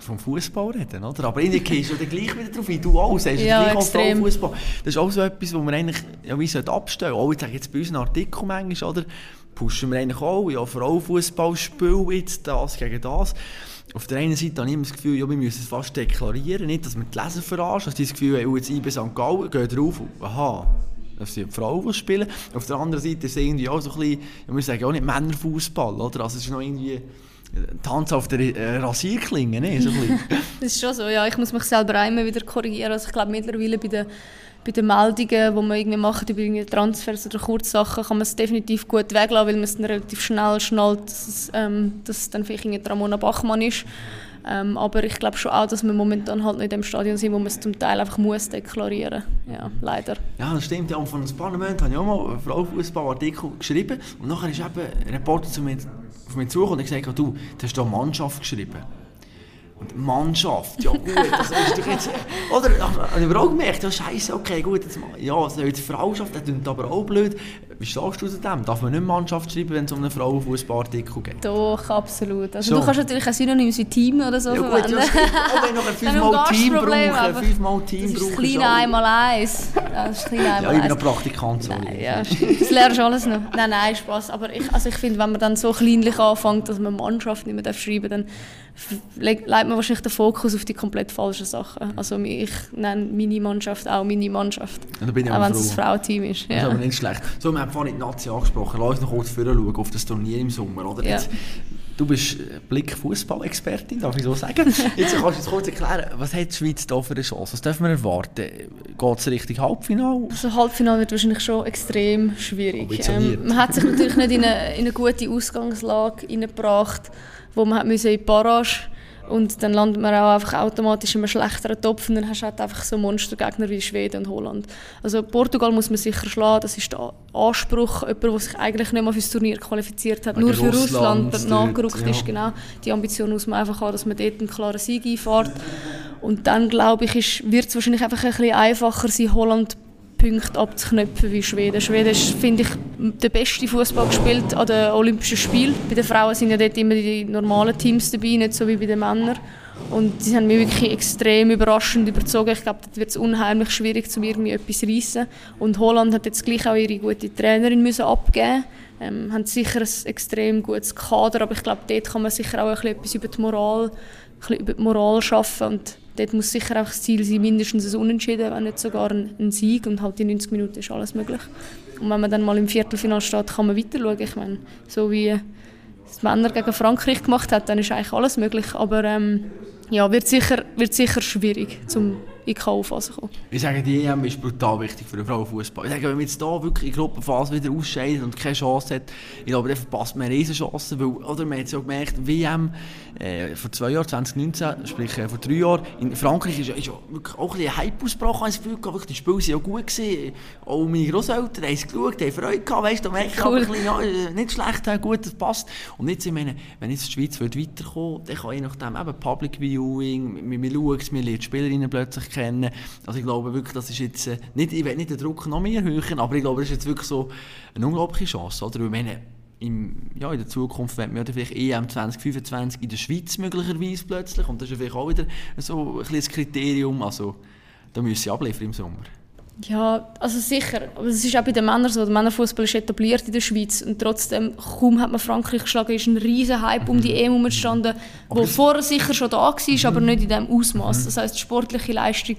vom Fußball reden, oder? Aber irgendwie gehst du gleich wieder drauf ein. Du auch sagst ja, gleich extrem. Frauenfußball. Das ist auch so etwas, wo wir eigentlich ja, wie abstellen Auch jetzt, jetzt bei unseren Artikeln manchmal, oder? Pushen wir eigentlich auch, ja, Frauenfußball spielen jetzt das gegen das auf der einen Seite habe ich immer das Gefühl, ja, wir müssen es fast deklarieren, nicht, dass wir die Leser verarschen, dass die das Gefühl haben, jetzt IB St. Gallen, gehen drauf, aha, das sind Frauen, spielen. Auf der anderen Seite ist es irgendwie auch so ein bisschen, ja, wir sagen auch nicht Männerfußball, oder? Also es ist noch irgendwie Tanz auf der äh, Rasierklinge, ne? So das ist schon so, ja, ich muss mich selber immer wieder korrigieren, also ich glaube mittlerweile bei den bei den Meldungen, die man irgendwie macht über irgendwie Transfers oder Kurzsachen, kann man es definitiv gut weglassen, weil man es dann relativ schnell schnallt, dass es, ähm, dass es dann vielleicht irgendwie Ramona Bachmann ist. Ähm, aber ich glaube schon auch, dass wir momentan halt nicht dem Stadion sind, wo man es zum Teil einfach muss deklarieren Ja, leider. Ja, das stimmt. Ja, von dem Parlament habe ich auch mal einen Frauenfußballartikel geschrieben und nachher ist eben ein Reporter zu mir, auf mich zugekommen und gesagt, du, du hast da Mannschaft geschrieben. Und Mannschaft, ja gut, das ist doch jetzt... Oder, ich habe auch gemerkt, ja scheiße, okay, gut, jetzt, ja, es soll jetzt Frauschaft, das klingt aber auch blöd. Wie stehst du zu dem? Darf man nicht Mannschaft schreiben, wenn es um einen Frauenfußballartikel geht? Doch, absolut. Also so. du kannst natürlich auch Synonyms wie Team oder so ja, gut, verwenden. Ja, auch wenn noch fünfmal Team brauchen, fünfmal Team das ist brauchen. kleine einmal eins. Das ist klein einmal ja, ich bin noch Praktikant. So nein, ja, das lernst du alles noch. Nein, nein, Spaß. Aber ich, also ich finde, wenn man dann so kleinlich anfängt, dass man Mannschaft nicht mehr schreiben darf, dann legt man wahrscheinlich den Fokus auf die komplett falschen Sachen. Also ich nenne meine Mannschaft auch meine Mannschaft. Ja, bin ich auch wenn es ein Frauenteam ist. Ja. Das ist aber nicht schlecht. So, wir haben vorhin die Nazi angesprochen. Lass uns noch kurz schauen auf das Turnier im Sommer. Oder? Ja. du bist Blick Fußball-Expertin, darf ich so sagen. Jetzt kannst du uns kurz erklären, was hat die Schweiz da für eine Chance? Was dürfen wir erwarten? Geht es Richtung Halbfinale? Also Halbfinale wird wahrscheinlich schon extrem schwierig. Ähm, man hat sich natürlich nicht in eine, in eine gute Ausgangslage gebracht wo man in die Barrage Und dann landet man auch einfach automatisch in einem schlechteren Topf und dann hast du halt einfach so Monstergegner wie Schweden und Holland. Also Portugal muss man sicher schlagen, das ist der Anspruch, jemand, der sich eigentlich nicht mehr für das Turnier qualifiziert hat, nur für Russland, Russland nachgerückt ja. ist, genau. Die Ambition muss man einfach haben, dass man dort einen klaren Sieg einfährt. Und dann, glaube ich, wird es wahrscheinlich einfach ein bisschen einfacher sein, Holland Punkte abzuknöpfen wie Schweden. Schweden ist, finde ich, der beste Fußball gespielt an den Olympischen Spielen. Bei den Frauen sind ja dort immer die normalen Teams dabei, nicht so wie bei den Männern. Und sie haben mich wirklich extrem überraschend überzogen. Ich glaube, dort wird es unheimlich schwierig, um irgendwie etwas zu reissen. Und Holland hat jetzt gleich auch ihre gute Trainerin müssen abgeben ähm, haben sicher ein extrem gutes Kader, aber ich glaube, dort kann man sicher auch ein etwas über die Moral, ein über die Moral schaffen und dort muss sicher auch das Ziel sein, mindestens ein Unentschieden, wenn nicht sogar ein, ein Sieg und halt die 90 Minuten ist alles möglich. Und wenn man dann mal im Viertelfinale steht, kann man weiter schauen. Ich meine, so wie es Männer gegen Frankreich gemacht hat, dann ist eigentlich alles möglich, aber ähm, ja, wird sicher, wird sicher schwierig, zum in die K.O.-Phase kommen. Ich sage, die EM ist brutal wichtig für den Frauenfußball. Ich sage, wenn man jetzt hier wirklich in Gruppenphase wieder ausscheidet und keine Chance hat, ich glaube, dann verpasst man eine Riesenchance, weil, oder man hat ja gemerkt, WM äh, vor zwei Jahren, 2019, sprich äh, vor drei Jahren, in Frankreich ist, ist ja wirklich auch ein bisschen Hype ausgebrochen, ich Gefühl gehabt, die Spiele waren ja gut gewesen. Auch meine Großeltern haben es geschaut, haben Freude gehabt, weißt du, merkt cool. ein bisschen, ja, äh, nicht schlecht, gut, das passt. Und jetzt, ich meine, wenn jetzt die Schweiz weiterkommen dann kann je nachdem eben Public Viewing, man, man schaut man lernt Spielerinnen plötzlich kennen. Also ich glaube wirklich, das ist jetzt, äh, nicht, ich will nicht den Druck noch mehr erhöhen, aber ich glaube, das ist jetzt wirklich so eine unglaubliche Chance, oder? Weil meine, im, ja, in der Zukunft werden wir vielleicht EM 2025 in der Schweiz möglicherweise plötzlich und das ist vielleicht auch wieder so ein, ein Kriterium, also da müssen sie abliefern im Sommer. Ja, also sicher. Aber es ist auch bei den Männern so. Der Männerfußball ist etabliert in der Schweiz und trotzdem, kaum hat man Frankreich geschlagen, ist ein riesen Hype mhm. um die EM entstanden, der vorher sicher schon da war, mhm. aber nicht in diesem Ausmaß. Mhm. Das heißt, die sportliche Leistung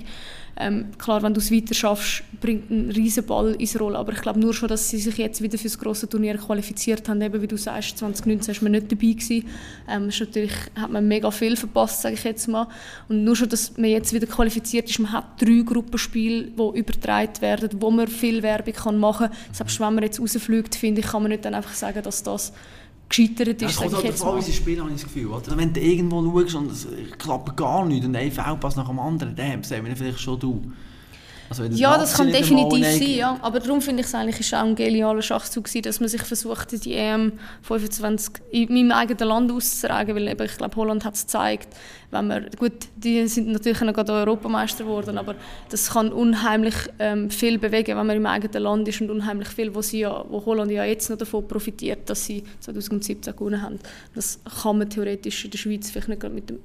ähm, klar, wenn du es weiter schaffst, bringt ein riesen Ball ins Rollen. Aber ich glaube nur schon, dass sie sich jetzt wieder für das grosse Turnier qualifiziert haben. Eben wie du sagst, 2019 war man nicht dabei gewesen. Ähm, ist natürlich hat man mega viel verpasst, sage ich jetzt mal. Und nur schon, dass man jetzt wieder qualifiziert ist, man hat drei Gruppenspiele, die übertragen werden, wo man viel Werbung machen kann. Selbst wenn man jetzt rausfliegt, finde ich, kann man nicht dann einfach sagen, dass das gescheitert ist. Es kommt halt spielen, habe ich das Gefühl. Oder? Wenn du irgendwo schaust und es klappt gar nicht und ein Fehlpass nach dem anderen, dann sehen wir vielleicht schon du. Also ja, das kann definitiv sein, ja. aber darum finde ich es eigentlich ist auch ein genialer Schachzug gewesen, dass man sich versucht, die EM 25 in meinem eigenen Land auszutragen, weil eben, ich glaube, Holland hat es gezeigt, wenn man, gut, die sind natürlich noch gerade Europameister geworden, aber das kann unheimlich ähm, viel bewegen, wenn man im eigenen Land ist und unheimlich viel, wo, sie ja, wo Holland ja jetzt noch davon profitiert, dass sie 2017 gewonnen haben. Das kann man theoretisch in der Schweiz vielleicht nicht mit dem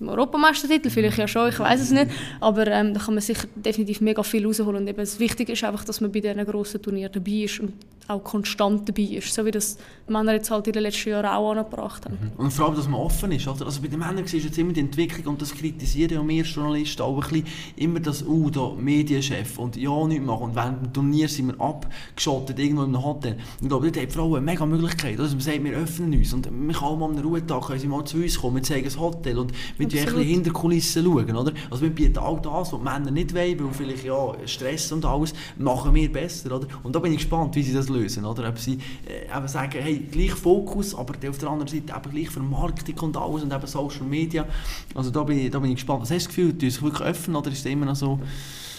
dem Europameistertitel, vielleicht ja schon, ich weiß es nicht, aber ähm, da kann man sicher definitiv mega viel rausholen. Und eben das Wichtige ist einfach, dass man bei diesen grossen Turnieren dabei ist und auch konstant dabei ist, so wie das Männer jetzt halt in den letzten Jahren auch angebracht haben. Mhm. Und vor allem, dass man offen ist, oder? also bei den Männern siehst du jetzt immer die Entwicklung und das kritisieren ja wir Journalisten auch ein bisschen, immer das «Uh, da Medienchef» und «Ja, nichts machen» und während dem Turnier sind wir abgeschottet irgendwo in einem Hotel. Ich glaube, dort haben die Frauen eine mega Möglichkeit, dass man sagt, wir öffnen uns und wir können mal am Ruhetag können sie mal zu uns kommen, wir zeigen das Hotel und wir die ein bisschen hinter Kulissen schauen, oder? Also wir bieten all das, was die Männer nicht wollen, weil vielleicht ja Stress und alles, machen wir besser, oder? Und da bin ich gespannt, wie sie das lösen, oder? Ob sie äh, eben sagen, hey, gleich Fokus, aber auf der anderen Seite eben gleich Vermarktung und alles und eben Social Media. Also da bin ich, da bin ich gespannt. Was hast du das Gefühl, tun sich wirklich öffnen oder ist es immer noch so...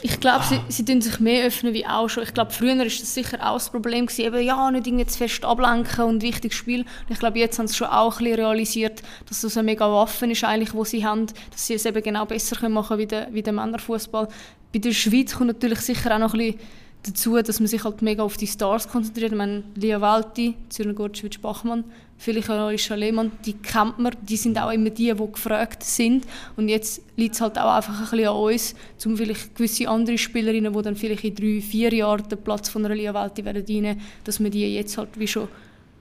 Ich glaube, ah. sie, sie tun sich mehr öffnen wie auch schon. Ich glaube, früher war das sicher auch das Problem gewesen, eben, ja, nicht irgendwie zu fest ablenken und wichtiges Spiel. Und ich glaube, jetzt haben sie schon auch ein bisschen realisiert, dass das eine mega Waffe ist eigentlich, die sie haben, dass sie es eben genau besser können machen wie der, wie der Männerfußball. Bei der Schweiz kommt natürlich sicher auch noch ein bisschen dazu, dass man sich halt mega auf die Stars konzentriert. Ich meine, Lia Walti, Zürner Gurtschwitsch Bachmann, vielleicht auch Alicia Lehmann, die kennt man, die sind auch immer die, die gefragt sind. Und jetzt liegt es halt auch einfach ein bisschen an uns, um vielleicht gewisse andere Spielerinnen, die dann vielleicht in drei, vier Jahren den Platz von einer Lia Walti werden dienen, dass man die jetzt halt wie schon ein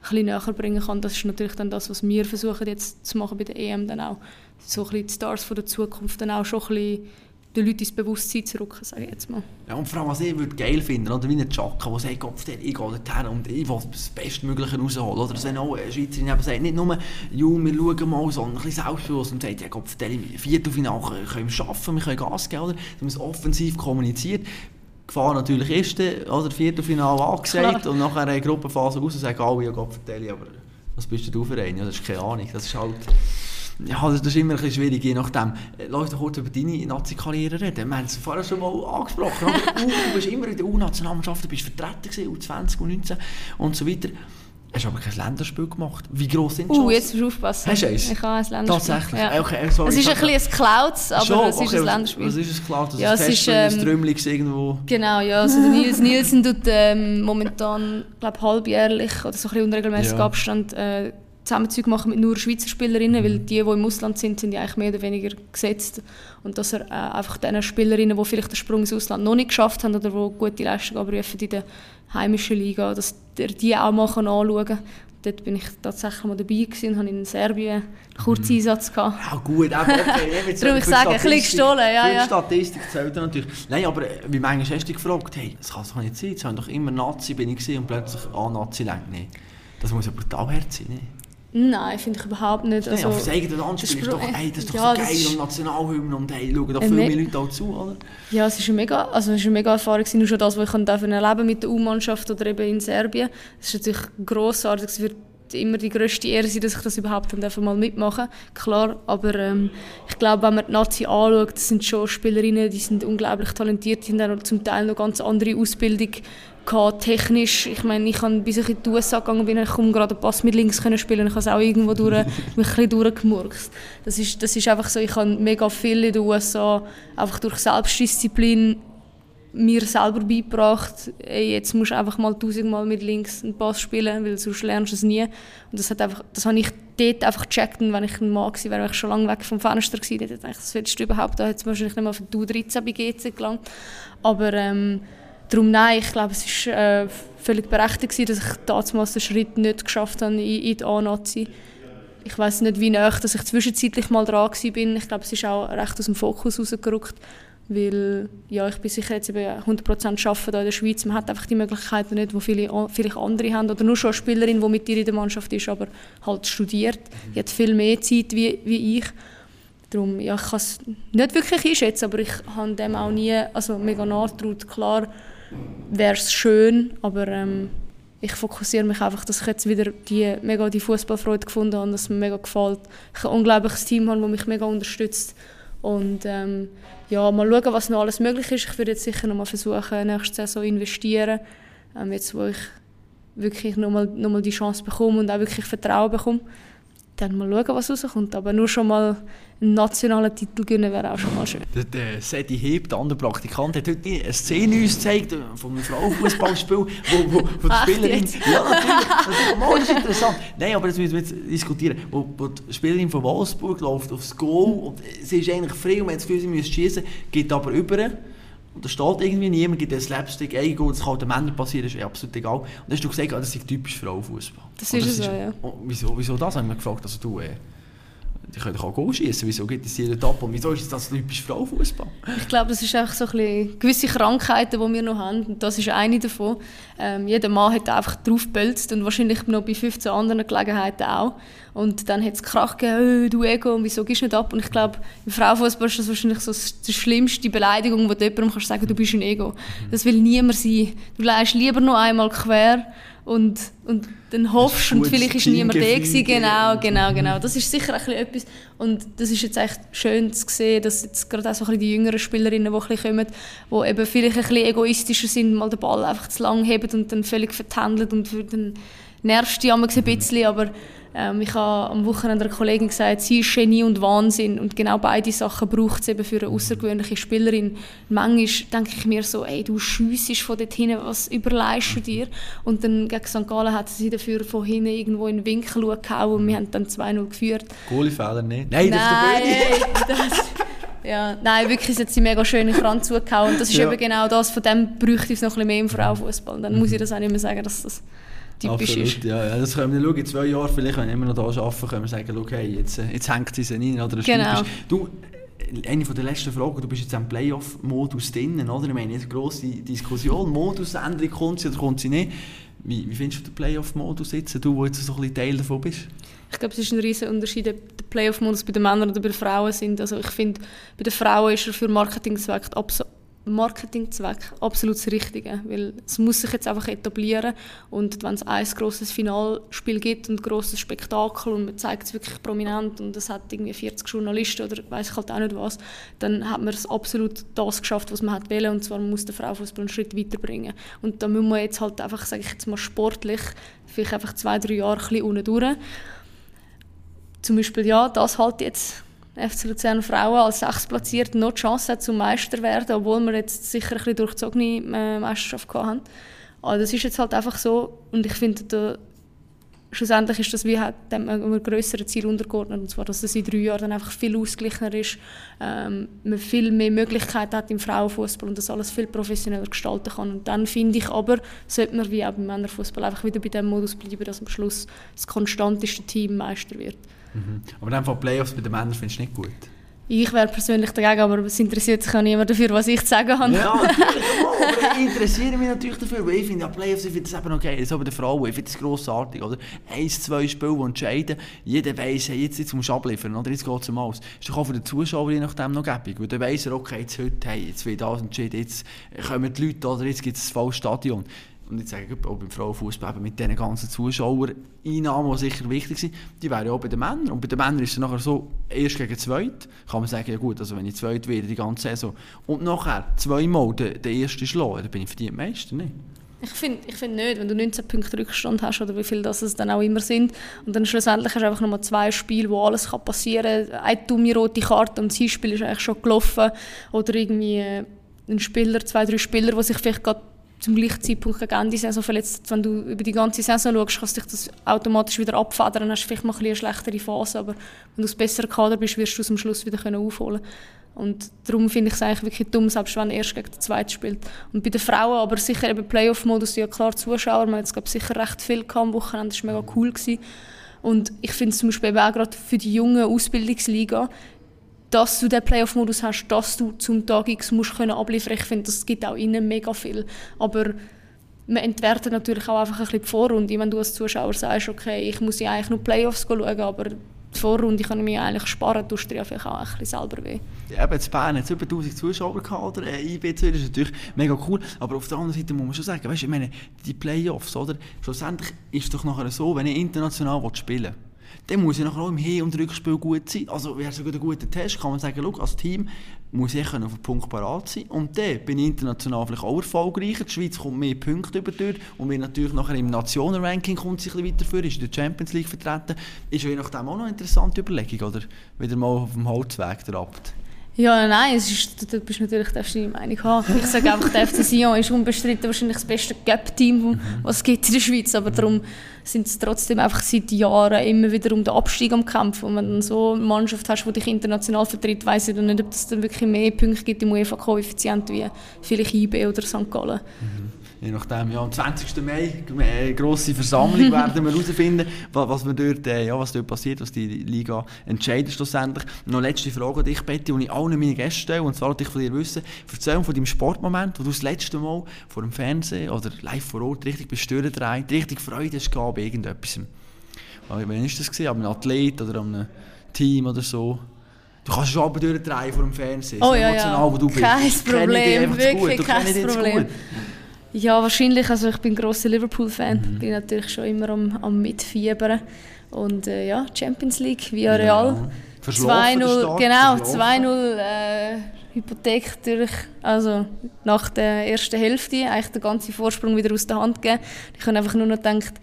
bisschen näher bringen kann. Das ist natürlich dann das, was wir versuchen jetzt zu machen bei der EM dann auch. So ein bisschen die Stars von der Zukunft dann auch schon ein bisschen den Leuten ins Bewusstsein zu rücken, sage ich jetzt mal. Ja, und vor allem, was ich würde geil finden, oder wie ein Chaka, der sagt, Gott, ich gehe dorthin und ich will das Bestmögliche rausholen. Oder dass wenn auch eine Schweizerin eben sagt, nicht nur, jo, wir schauen mal, sondern ein bisschen selbstbewusst und sagt, ja Gott, im Viertelfinale können wir schaffen, wir können Gas geben, oder? dass man es offensiv kommuniziert. Gefahr natürlich ist, oder Viertelfinale angesagt Klar. und nachher eine Gruppenphase raus und sagen alle, ja Gott, aber was bist du für einen? Ja, das ist keine Ahnung, das ist halt... Ja, das ist immer ein bisschen schwierig, je nachdem. Äh, Lass doch kurz über deine Nazi-Karriere reden. Wir haben es vorher schon mal angesprochen. Du, du bist immer in der U-Nationalmannschaft, du bist vertreten gewesen, U20, U19 und so weiter. Hast aber kein Länderspiel gemacht. Wie gross sind die Uh, Chancen? jetzt musst du aufpassen. Hast du eins? Ich habe ein Länderspiel. Tatsächlich? Ja. Okay, sorry, es ist ein bisschen ein Clouds, aber Schon? es ist Okay, ein Länderspiel. Was ist es klar? Das Ja, ist es ein ist, ein ähm, Trümmelig irgendwo. Genau, ja. Also der Nils Nielsen tut ähm, momentan, glaube halbjährlich oder so ein bisschen unregelmäßig Ja. Abstand äh, Zusammenzüge machen mit nur Schweizer Spielerinnen, weil die, die im Ausland sind, sind ja eigentlich mehr oder weniger gesetzt. Und dass er äh, einfach den Spielerinnen, die vielleicht den Sprung ins Ausland noch nicht geschafft haben oder die gute Leistung abrufen in der heimischen Liga, dass er die auch mal anschauen kann. Dort bin ich tatsächlich mal dabei gewesen und habe in Serbien einen kurzen Einsatz gehabt. Ja gut, aber okay. jetzt Darum ich sage, ein bisschen gestohlen, ja, ja. Statistik zählt natürlich. Nein, aber äh, wie manchmal hast du dich gefragt, hey, das kann es doch nicht sein, jetzt haben doch immer Nazi bin ich und plötzlich ah, Nazi lenkt nicht. Das muss ja brutal hart sein, ne? Nein, finde ich überhaupt nicht. Also, ja, fürs eigene Land das spielen ist doch, ey, das ist doch ja, so das geil ist- und Nationalhymne und hey, schauen da Äh, viel me- mehr Leute auch zu, oder? Ja, es ist eine mega, also es ist eine mega Erfahrung, gewesen, schon das, was ich erleben mit der U-Mannschaft oder eben in Serbien. Es ist natürlich grossartig, es wird immer die grösste Ehre sein, dass ich das überhaupt dann mal mitmachen Klar, aber ähm, ich glaube, wenn man die Nazi anschaut, das sind schon Spielerinnen, die sind unglaublich talentiert, die haben zum Teil noch ganz andere Ausbildung gehabt, technisch. Ich meine, ich kann bis ich in die USA gegangen bin, ich kaum gerade einen Pass mit links können spielen, ich habe es auch irgendwo durch, mich ein bisschen durchgemurkst. Das ist, das ist einfach so, ich habe mega viel in den USA einfach durch Selbstdisziplin mir selber beigebracht, ey, jetzt musst du einfach mal tausendmal mit links einen Pass spielen, weil sonst lernst du es nie. Und das, hat einfach, das habe ich dort einfach gecheckt und wenn ich ein Mann gewesen wäre, wäre ich schon lange weg vom Fenster gewesen. Dort hätte ich das willst du überhaupt, da hätte es wahrscheinlich nicht mal für die U13 bei GC gelangt. Aber ähm, darum nein, ich glaube, es ist äh, völlig berechtigt gewesen, dass ich damals den Schritt nicht geschafft habe in, in die A-Nazi. Ich weiß nicht, wie nah dass ich zwischenzeitlich mal dran war. Ich glaube, es ist auch recht aus dem Fokus rausgerückt. Weil ja, ich bin sicher jetzt eben 100% arbeiten in der Schweiz. Man hat einfach die Möglichkeiten nicht, die viele, vielleicht andere haben. Oder nur schon eine Spielerin, die mit dir in der Mannschaft ist, aber halt studiert. Die hat viel mehr Zeit wie, wie ich. Darum, ja, ich kann es nicht wirklich einschätzen, aber ich habe dem auch nie also mega nachgetraut. Klar wäre es schön, aber ähm, ich fokussiere mich einfach, dass ich jetzt wieder die, mega die Fußballfreude gefunden habe, dass es mir mega gefällt. Ich habe ein unglaubliches Team, habe, das mich mega unterstützt. Und ähm, ja, mal schauen, was noch alles möglich ist. Ich würde jetzt sicher noch mal versuchen, nächste Saison investieren. Ähm, jetzt, wo ich wirklich noch mal, noch mal die Chance bekomme und auch wirklich Vertrauen bekomme. Dann mal schauen, was rauskommt. Aber nur schon mal einen nationalen Titel gewinnen wäre auch schon mal schön. Der, der Sedi Heb, der andere Praktikant, hat heute eine Szene uns gezeigt äh, von einem Frauenfußballspiel, wo, wo, wo die Spielerin... Ja, natürlich, das ist interessant. Nein, aber das müssen wir jetzt diskutieren. Wo, wo die Spielerin von Wolfsburg läuft aufs Goal und sie ist eigentlich frei und man hat das Gefühl, sie müsse schießen, geht aber über. Und da steht irgendwie niemand, gibt einen Slapstick, ein Goal, das kann den Männern passieren, ist eh absolut egal. Und dann hast du gesagt, ah, das ist typisch Frauenfußball. Das ist es so, ja. Oh, wieso, wieso das? Haben wir gefragt, also du... Äh, die können auch Goal schießen. Wieso geht es jeden ab? Und wieso ist das typisch Frauenfußball? Ich glaube, das ist einfach so ein gewisse Krankheiten, die wir noch haben. Und das ist eine davon. Ähm, jeder Mann hat einfach drauf gebölzt und wahrscheinlich noch bei 15 anderen Gelegenheiten auch. Und dann hat es Krach gegeben, «Äh, du Ego, wieso gehst du nicht ab? Und ich glaube, im Frauenfußball ist das wahrscheinlich so die schlimmste Beleidigung, die du jemandem kannst sagen du bist ein Ego. Das will niemand sein. Du leist lieber noch einmal quer und, und dann hoffst und vielleicht ist niemand da gewesen. Genau, genau, genau. Das ist sicher ein bisschen etwas. Und das ist jetzt echt schön zu sehen, dass jetzt gerade auch so ein bisschen die jüngeren Spielerinnen, die ein bisschen kommen, die eben vielleicht ein bisschen egoistischer sind, mal den Ball einfach zu lang heben und dann völlig vertändelt und für den nervst die ein bisschen, aber ähm, ich habe am Wochenende einer Kollegin gesagt, sie ist Genie und Wahnsinn und genau beide Sachen braucht es eben für eine außergewöhnliche Spielerin. Manchmal denke ich mir so, ey, du schiessest von dort hinten, was überleist du dir? Und dann gegen St. Gallen hat sie dafür von hinten irgendwo in den Winkel gehauen und wir haben dann 2-0 geführt. Goalie-Fehler nicht. Nein, Nein, das ist ey, das, ja, nein, wirklich, sie hat sie mega schön in den Rand zugehauen. Und das ist Ja. eben genau das, von dem bräuchte es noch ein bisschen mehr im Frauenfußball. Und Dann muss ich das auch nicht mehr sagen, dass das typisch Absolut, ist. ja, ja. Das können wir schauen. In zwei Jahren, vielleicht, wenn wir immer noch da arbeiten, können wir sagen, schau, hey, jetzt, jetzt hängt sie rein. Oder Genau. Du, eine von der letzten Fragen, du bist jetzt im Playoff-Modus drin, oder? Ich meine, jetzt eine grosse Diskussion, Modusänderung kommt sie oder kommt sie nicht. Wie, wie findest du den Playoff-Modus jetzt, du, der jetzt so ein bisschen Teil davon bist? Ich glaube, es ist ein riesen Unterschied, ob der Playoff-Modus bei den Männern oder bei den Frauen sind. Also ich finde, bei den Frauen ist er für Marketingzwecke abso Marketingzweck absolut das Richtige, weil es muss sich jetzt einfach etablieren und wenn es ein grosses Finalspiel gibt und ein grosses Spektakel und man zeigt es wirklich prominent und es hat irgendwie 40 Journalisten oder weiß ich halt auch nicht was, dann hat man es absolut das geschafft, was man hat wollen und zwar muss der Frauenfußball einen Schritt weiterbringen und da muss man jetzt halt einfach, sage ich jetzt mal sportlich, vielleicht einfach zwei, drei Jahre ein bisschen unten durch. Zum Beispiel, ja, das halt jetzt FC Luzern Frauen als sechstplatziert noch die Chance hat, zum Meister werden, obwohl wir jetzt sicher ein bisschen durchzogene äh, Meisterschaft hatten. Aber das ist jetzt halt einfach so und ich finde, da, schlussendlich ist das wie halt dem einem größeren Ziel untergeordnet, und zwar, dass es in drei Jahren dann einfach viel ausgeglichener ist, ähm, man viel mehr Möglichkeiten hat im Frauenfußball und das alles viel professioneller gestalten kann. Und dann finde ich aber, sollte man wie auch beim Männerfußball einfach wieder bei dem Modus bleiben, dass am Schluss das konstanteste Team Meister wird. Mhm. Aber von Playoffs bei den Männern findest du nicht gut? Ich wäre persönlich dagegen, aber es interessiert sich auch niemand dafür, was ich zu sagen habe. Ja, natürlich, aber ich interessiere mich natürlich dafür, weil ich finde, ja, Playoffs, ich finde das eben okay, so bei den Frauen, ich finde das grossartig, oder? Eins, zwei Spiele, die entscheiden, jeder weiss, hey, jetzt, jetzt musst du abliefern, oder? Jetzt geht es um alles. Ist doch auch für den Zuschauer je nachdem noch gäbig, weil dann weiss er, okay, jetzt heute, hey, jetzt wird das entschieden, jetzt kommen die Leute, oder jetzt gibt es volles Stadion. Und ich sage, auch beim Frauenfußball mit diesen ganzen Zuschauereinnahmen, die sicher wichtig sind, die wären ja auch bei den Männern. Und bei den Männern ist es nachher so, erst gegen zweit, kann man sagen, ja gut, also wenn ich zweit werde die ganze Saison, und nachher zweimal den, den ersten schlagen, dann bin ich für die Meister, nicht? Ich finde ich find nicht, wenn du 19 Punkte Rückstand hast oder wie viel das es dann auch immer sind und dann schlussendlich hast du einfach nochmal zwei Spiele, wo alles kann passieren kann. Eine dumme rote Karte und das Hinspiel ist eigentlich schon gelaufen oder irgendwie äh, ein Spieler, zwei, drei Spieler, die sich vielleicht gerade zum gleichen Zeitpunkt gegen Ende Saison verletzt. Wenn du über die ganze Saison schaust, kannst du dich das automatisch wieder abfedern. Dann hast du vielleicht mal eine schlechtere Phase, aber wenn du das bessere Kader bist, wirst du es am Schluss wieder aufholen und darum finde ich es eigentlich wirklich dumm, selbst wenn er erst gegen den Zweiten spielt. Und bei den Frauen aber sicher eben Playoff-Modus, ja klar Zuschauer, man hat glaube sicher recht viel am Wochenende, das war mega cool. Gewesen. Und ich finde es zum Beispiel auch gerade für die junge Ausbildungsliga dass du den Playoff-Modus hast, dass du zum Tag X musst können abliefern Ich finde, das gibt auch ihnen mega viel. Aber man entwertet natürlich auch einfach ein bisschen die Vorrunde. Wenn du als Zuschauer sagst, okay, ich muss ja eigentlich nur Playoffs schauen, aber die Vorrunde kann ich mir eigentlich sparen, tust du dir vielleicht auch ein bisschen selber weh. Ja, eben, in Bern es über 1000 Zuschauer gehabt, oder? Äh, IB2, das ist natürlich mega cool, aber auf der anderen Seite muss man schon sagen, weißt, ich meine, die Playoffs, oder? Schlussendlich ist es doch nachher so, wenn ich international spielen will, dann muss ich nachher auch im Hin- und Rückspiel gut sein. Also wäre sogar ein guter Test, kann man sagen, als Team muss ich auf den Punkt parat sein. Und dann bin ich international vielleicht auch erfolgreicher. Die Schweiz kommt mehr Punkte über durch und wird natürlich nachher im Nationenranking kommt sich ein bisschen weiterführen, ist in der Champions League vertreten. Ist je nachdem auch noch eine interessante Überlegung, oder? Wieder mal auf dem Holzweg der Abt. Ja, nein, es ist, du bist natürlich darfst deine Meinung haben. Ich sage einfach, der FC Sion ist unbestritten wahrscheinlich das beste Gap-Team, mhm. was es gibt in der Schweiz. Aber darum sind es trotzdem einfach seit Jahren immer wieder um den Abstieg am Kämpfen. Und wenn du so eine Mannschaft hast, die dich international vertritt, weiss ich dann nicht, ob es dann wirklich mehr Punkte gibt im UEFA-Koeffizient wie vielleicht IB oder St. Gallen. Mhm je nachdem, ja, am 20. Mai, eine grosse Versammlung, werden wir herausfinden, was, was, dort, äh, ja, was dort passiert, was die Liga entscheidet schlussendlich. Noch letzte Frage an dich, Betty, die ich allen meinen Gästen stelle, und zwar wollte ich von dir wissen, erzähl von deinem Sportmoment, wo du das letzte Mal vor dem Fernsehen oder live vor Ort richtig bestört richtig Freude hast gehabt bei irgendetwas. Wann war das? Gewesen? An einem Athlet oder an einem Team oder so? Du kannst schon durchdrehen vor dem Fernsehen. Oh, so ja, emotional, ja. wo du bist. Kein Problem, wirklich kein Problem. Ja, wahrscheinlich. Also ich bin ein grosser Liverpool-Fan. Mhm. Bin natürlich schon immer am, am Mitfiebern. Und äh, ja, Champions League, via Real. Ja. 2-0, genau, 2-0 äh, Hypothek durch, also nach der ersten Hälfte, eigentlich den ganzen Vorsprung wieder aus der Hand gegeben. Ich habe einfach nur noch gedacht,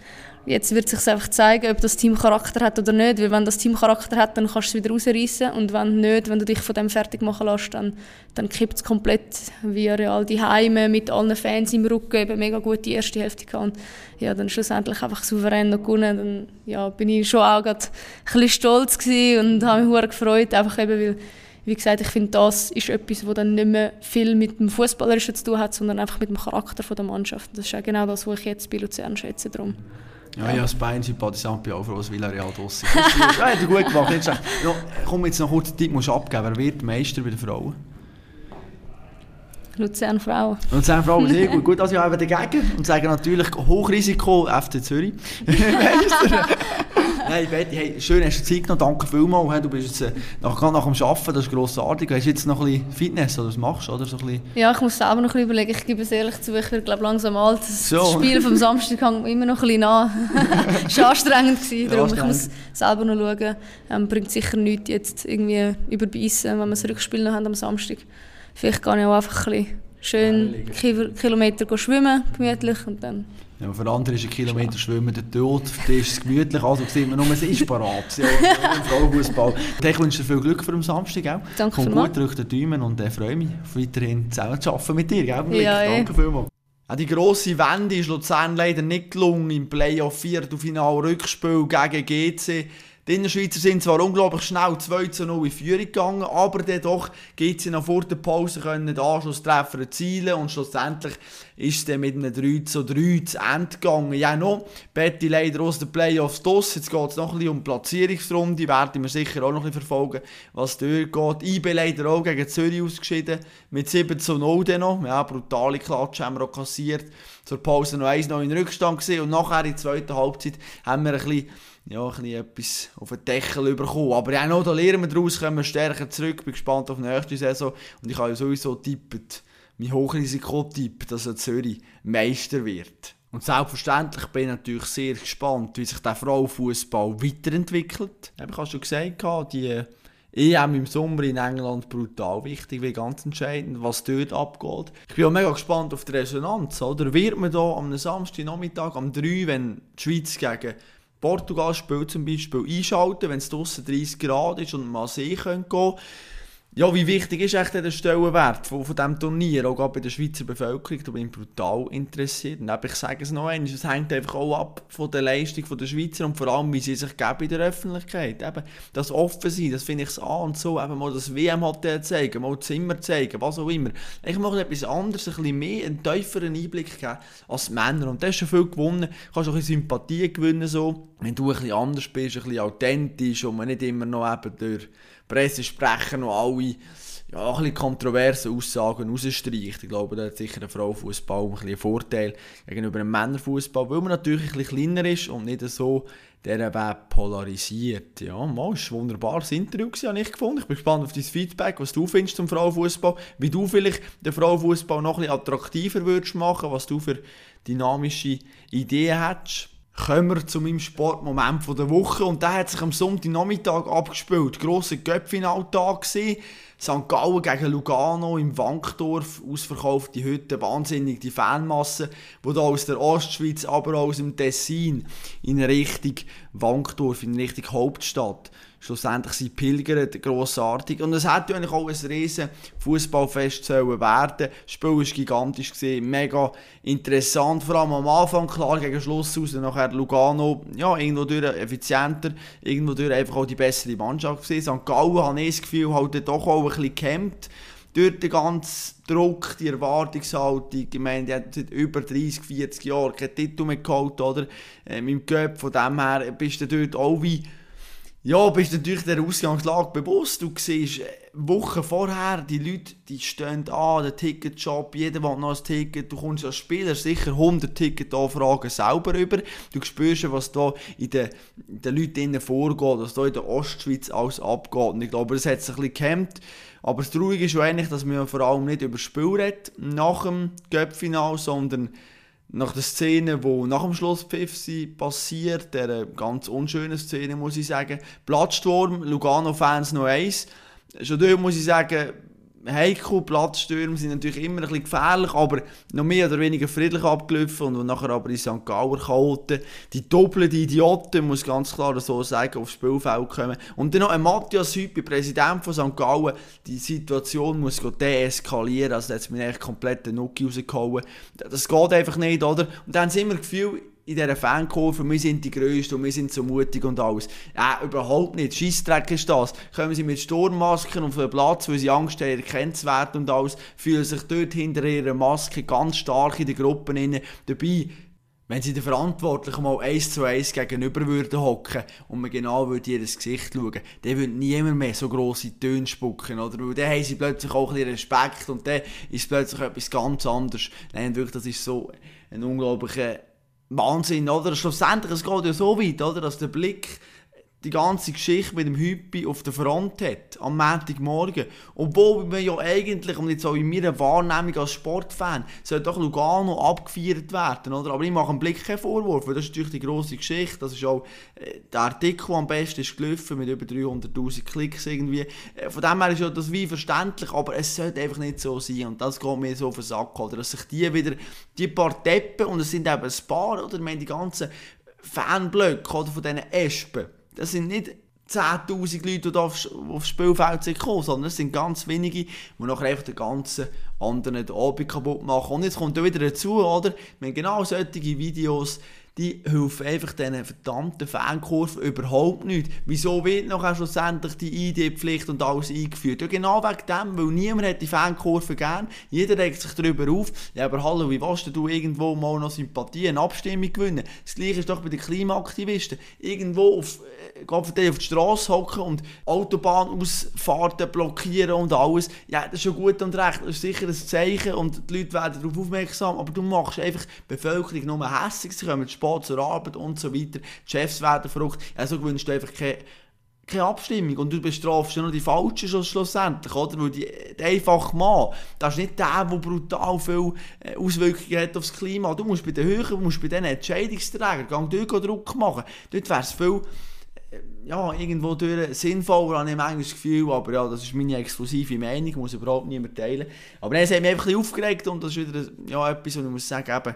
Jetzt wird sich einfach zeigen, ob das Team Charakter hat oder nicht. Weil wenn das Team Charakter hat, dann kannst du es wieder rausreißen. Und wenn nicht, wenn du dich von dem fertig machen lässt, dann, dann kippt es komplett wie Real die Heime mit allen Fans im Rücken, eben mega gut die erste Hälfte gehabt. Ja, dann schlussendlich einfach souverän noch gewonnen. Dann ja, bin ich schon auch grad ein bisschen stolz und habe mich sehr gefreut, einfach eben, weil wie gesagt, ich finde, das ist etwas, was dann nicht mehr viel mit dem Fußballerischen zu tun hat, sondern einfach mit dem Charakter der Mannschaft. Das ist auch genau das, was ich jetzt bei Luzern schätze. Darum. Ja, ja, bin ich auch froh, dass Villarreal draussen ist. ja, hat er gut gemacht, nicht schlecht. No, komm, jetzt noch kurz, Tipp musst abgeben. Wer wird Meister bei den Frauen? Luzern Frauen. Luzern Frauen, sehr gut. Gut, also ja, eben dagegen und sagen natürlich Hochrisiko FC Zürich. Nein, Betty, hey, schön hast du Zeit genommen, danke vielmals. Du bist jetzt äh, nach, nach dem Arbeiten, das ist grossartig. Hast du jetzt noch ein bisschen Fitness oder was machst du? Oder? So ein bisschen... Ja, ich muss selber noch ein bisschen überlegen. Ich gebe es ehrlich zu, ich glaube langsam alt. Das so. Spiel vom Samstag hängt immer noch ein bisschen an. es war anstrengend, gewesen, darum ich muss selber noch schauen. Ähm, bringt sicher nichts jetzt irgendwie überbeissen, wenn wir das Rückspiel noch haben am Samstag. Vielleicht kann ich auch einfach ein bisschen schön Kilometer schwimmen, gemütlich und dann ja, für andere ist ein Kilometer Schwimmen der Tod, für dich ist es gemütlich, also sieht man nur, es ist parat. Ja, im Frauenfußball. Ich wünsche dir viel Glück für den Samstag. Auch. Danke Komm gut, drück den Daumen und äh, freue mich, weiterhin zusammen zu arbeiten mit dir. Gell? Ja, Danke vielmals. Auch die grosse Wende ist Luzern leider nicht gelungen im Playoff Viertelfinal Rückspiel gegen GC. Die Innerschweizer sind zwar unglaublich schnell 2 zu 0 in Führung gegangen, aber dennoch geht sie noch vor der Pause können den Anschlusstreffer erzielen und schlussendlich ist es dann mit einem 3 zu 3 zu Ende gegangen. Ja, noch, Betty leider aus den Playoffs dos. Jetzt geht es noch ein bisschen um die Platzierungsrunde, werden wir sicher auch noch ein bisschen verfolgen, was dort geht. IB leider auch gegen Zürich ausgeschieden, mit 7 zu 0 dann noch. Ja, brutale Klatsche haben wir auch kassiert. Zur Pause noch 1 noch in Rückstand gesehen und nachher in der zweiten Halbzeit haben wir ein bisschen ja, ein bisschen etwas auf den Deckel bekommen. Aber ja, noch, da lernen wir daraus, kommen wir stärker zurück. Bin gespannt auf die nächste Saison. Und ich habe ja sowieso tippt, mein Hochrisikotipp, dass er Zürich Meister wird. Und selbstverständlich bin ich natürlich sehr gespannt, wie sich der Frauenfußball weiterentwickelt. Ich habe schon gesagt, die EM im Sommer in England brutal wichtig, wie ganz entscheidend, was dort abgeht. Ich bin auch mega gespannt auf die Resonanz. Oder wird man da am Samstagnachmittag, am 3, wenn die Schweiz gegen Portugal spielt zum Beispiel einschalten, wenn es draußen 30 Grad ist und man sehen gehen können. Ja, wie wichtig ist echt der Stellenwert von, von diesem Turnier, auch bei der Schweizer Bevölkerung? Da bin ich brutal interessiert. Und ich sage es noch einmal, es hängt einfach auch ab von der Leistung der Schweizer und vor allem, wie sie sich geben in der Öffentlichkeit. Eben, das offen sein, das finde ich es an und so. Eben mal das WM-Hotel zeigen, mal Zimmer zeigen, was auch immer. Ich mache etwas anderes, ein bisschen mehr, einen tieferen Einblick geben als Männer. Und das ist schon viel gewonnen. Du kannst auch ein bisschen Sympathie gewinnen, so. wenn du ein bisschen anders bist, ein bisschen authentisch und man nicht immer noch eben durch Pressesprecher noch alle ja, ein bisschen kontroverse Aussagen rausstreicht. Ich glaube, da hat sicher ein Frauenfußball ein bisschen einen Vorteil gegenüber einem Männerfußball, weil man natürlich ein bisschen kleiner ist und nicht so der Web polarisiert. Ja, mal, ist ein wunderbares Interview habe ich gefunden. Ich bin gespannt auf dein Feedback, was du findest zum Frauenfußball, wie du vielleicht den Frauenfußball noch ein bisschen attraktiver würdest machen, was du für dynamische Ideen hättest kommen wir zu meinem Sportmoment der Woche. Und der hat sich am Sonntagnachmittag abgespielt. Grosser Göppfinaltag gesehen. St. Gallen gegen Lugano im Wankdorf, ausverkaufte Hütte, wahnsinnig die Fanmasse, die da aus der Ostschweiz, aber auch aus dem Tessin in Richtung Wankdorf, in Richtung Hauptstadt schlussendlich sind Pilger grossartig. Und es hätte eigentlich auch ein riesen Fußballfest werden Das Spiel war gigantisch, gewesen, mega interessant, vor allem am Anfang, klar gegen Schluss raus, nachher Lugano, ja, irgendwo durch effizienter, irgendwo durch einfach auch die bessere Mannschaft gewesen. St. Gallen, habe ich das Gefühl, halt doch auch ein bisschen gekämpft durch den ganzen Druck, die Erwartungshaltung, ich meine, die hat seit über 30, 40 Jahren keinen Titel mehr geholt, oder? Ähm, Im Göpp, von dem her bist du dort auch wie ja, bist natürlich der Ausgangslage bewusst. Du siehst äh, Wochen vorher, die Leute die stehen an, der Ticketshop, jeder will noch ein Ticket. Du kommst als Spieler sicher 100 Ticket-Anfragen selber über. Du spürst, was da in den, in den Leuten vorgeht, was da in der Ostschweiz alles abgeht. Und ich glaube, das hat sich ein bisschen gehemmt. Aber das Traurige ist schon eigentlich, dass man vor allem nicht über das Spiel redet nach dem Göppfinal, sondern nach der Szene, wo nach dem Schlusspfiff passiert, der ganz unschönen Szene, muss ich sagen. Platzsturm, Lugano-Fans noch eins. Schon dort muss ich sagen, heikel, Platzstürme sind natürlich immer ein bisschen gefährlich, aber noch mehr oder weniger friedlich abgelaufen und nachher aber in St. Gauer gehalten. Die doppelten Idioten, muss ganz klar so sagen, aufs Spielfeld kommen. Und dann noch ein Matthias Hüppi, Präsident von St. Gallen, die Situation muss deeskalieren, also da hat mir eigentlich komplett den Nuki rausgehauen. Das geht einfach nicht, oder? Und dann haben sie immer das Gefühl, in dieser Fankurve, wir sind die Größten und wir sind so mutig und alles. Ja, überhaupt nicht. Scheissdreck ist das. Kommen sie mit Sturmmasken auf den Platz, weil sie Angst haben, erkannt zu werden und alles, fühlen sich dort hinter ihrer Maske ganz stark in den Gruppen inne. Dabei, wenn sie den Verantwortlichen mal eins zu eins gegenüber würden hocken und man genau würde ihr Gesicht schauen, dann würde niemand mehr so grosse Töne spucken, oder? Weil dann haben sie plötzlich auch ein bisschen Respekt und dann ist plötzlich etwas ganz anderes. Nein, wirklich, das ist so ein unglaublicher Wahnsinn, oder? Schlussendlich, es geht ja so weit, oder? Dass der Blick die ganze Geschichte mit dem Hüppi auf der Front hat, am Montagmorgen. Obwohl man ja eigentlich, und jetzt auch in meiner Wahrnehmung als Sportfan, sollte doch Lugano abgefeiert werden, oder? Aber ich mache einen Blick keinen Vorwurf, weil das ist natürlich die grosse Geschichte, das ist auch äh, der Artikel am besten ist gelaufen, mit über 300'000 Klicks irgendwie. Äh, von dem her ist ja das wie verständlich, aber es sollte einfach nicht so sein, und das geht mir so auf den Sack, oder? Dass sich die wieder, die paar Deppen, und es sind eben ein paar, oder? Ich meine, die ganzen Fanblöcke, oder, von diesen Espen, das sind nicht 10'000 Leute, die aufs, aufs Spielfeld sind gekommen, sondern es sind ganz wenige, die nachher einfach den ganzen anderen den Abend kaputt machen. Und jetzt kommt da wieder dazu, oder? Wir haben genau solche Videos, die helfen einfach diesen verdammten Fankurven überhaupt nicht. Wieso wird nachher schlussendlich die ID-Pflicht und alles eingeführt? Ja, genau wegen dem, weil niemand hat die Fankurve gern. Jeder regt sich darüber auf. Ja, aber hallo, wie willst du irgendwo mal noch Sympathie, eine Abstimmung gewinnen? Das gleiche ist doch bei den Klimaaktivisten. Irgendwo auf, äh, auf die Straße hocken und Autobahnausfahrten blockieren und alles. Ja, das ist schon gut und recht. Das ist sicher ein Zeichen und die Leute werden darauf aufmerksam. Aber du machst einfach die Bevölkerung nur hässlich. Sie kommen spät zur Arbeit und so weiter. Die Chefs werden verrückt. Also gewünscht du einfach keine, keine Abstimmung und du bestrafst ja noch die Falschen schlussendlich, oder? Weil die, der einfache Mann, das ist nicht der, der brutal viele äh, Auswirkungen hat aufs Klima. Du musst bei den Höheren, musst bei diesen Entscheidungsträgern, gang Druck machen. Dort wäre es viel ja, irgendwo durch sinnvoll, habe ich manchmal das Gefühl, aber ja, das ist meine exklusive Meinung, muss überhaupt niemand teilen. Aber dann, es hat mich einfach ein aufgeregt und das ist wieder ja, etwas, was ich muss sagen, eben,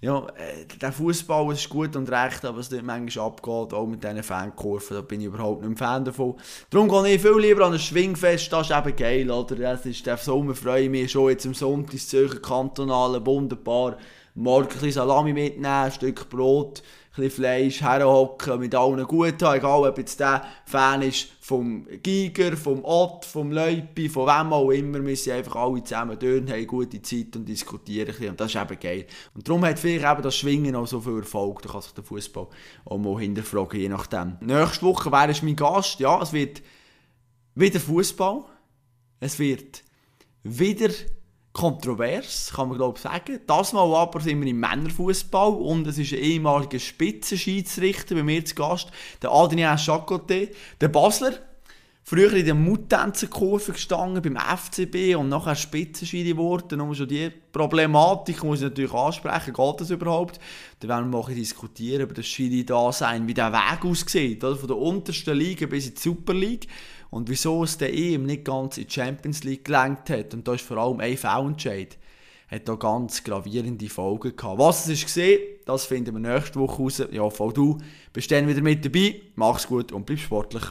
ja, äh, der Fußball ist gut und recht, aber es dort manchmal abgeht, auch mit diesen Fankurven, da bin ich überhaupt nicht Fan davon. Darum gehe ich viel lieber an ein Schwingfest, das ist eben geil, oder? Das ist der Sommer, freue ich mich schon jetzt am Sonntag, das Zürcher Kantonale, wunderbar, morgen ein bisschen Salami mitnehmen, ein Stück Brot, bisschen Fleisch herhocken, mit allen gut haben, egal ob jetzt der Fan ist vom Giger, vom Ott, vom Leupi, von wem auch immer, wir sind einfach alle zusammen dort, haben gute Zeit und diskutieren ein und das ist eben geil. Und darum hat vielleicht eben das Schwingen auch so viel Erfolg, da kann sich der Fußball auch mal hinterfragen, je nachdem. Nächste Woche wäre mein Gast, ja, es wird wieder Fußball, es wird wieder kontrovers, kann man glaube ich sagen. Das Mal aber sind wir im Männerfußball und es ist ein ehemaliger Spitzenschiedsrichter bei mir zu Gast, der Adrien Chacoté, der Basler. Früher in der Muttänzerkurve gestanden beim FCB und nachher Spitzenschiri geworden. Nur schon die Problematik muss ich natürlich ansprechen. Geht das überhaupt? Da werden wir mal diskutieren über das Schiri-Dasein, wie der Weg aussieht. Oder? Von der untersten Liga bis in die Super League und wieso es der ihm nicht ganz in die Champions League gelenkt hat. Und da ist vor allem ein V-Entscheid. Hat da ganz gravierende Folgen gehabt. Was es ist gesehen, das finden wir nächste Woche raus. Ja, voll du bist dann wieder mit dabei. Mach's gut und bleib sportlich.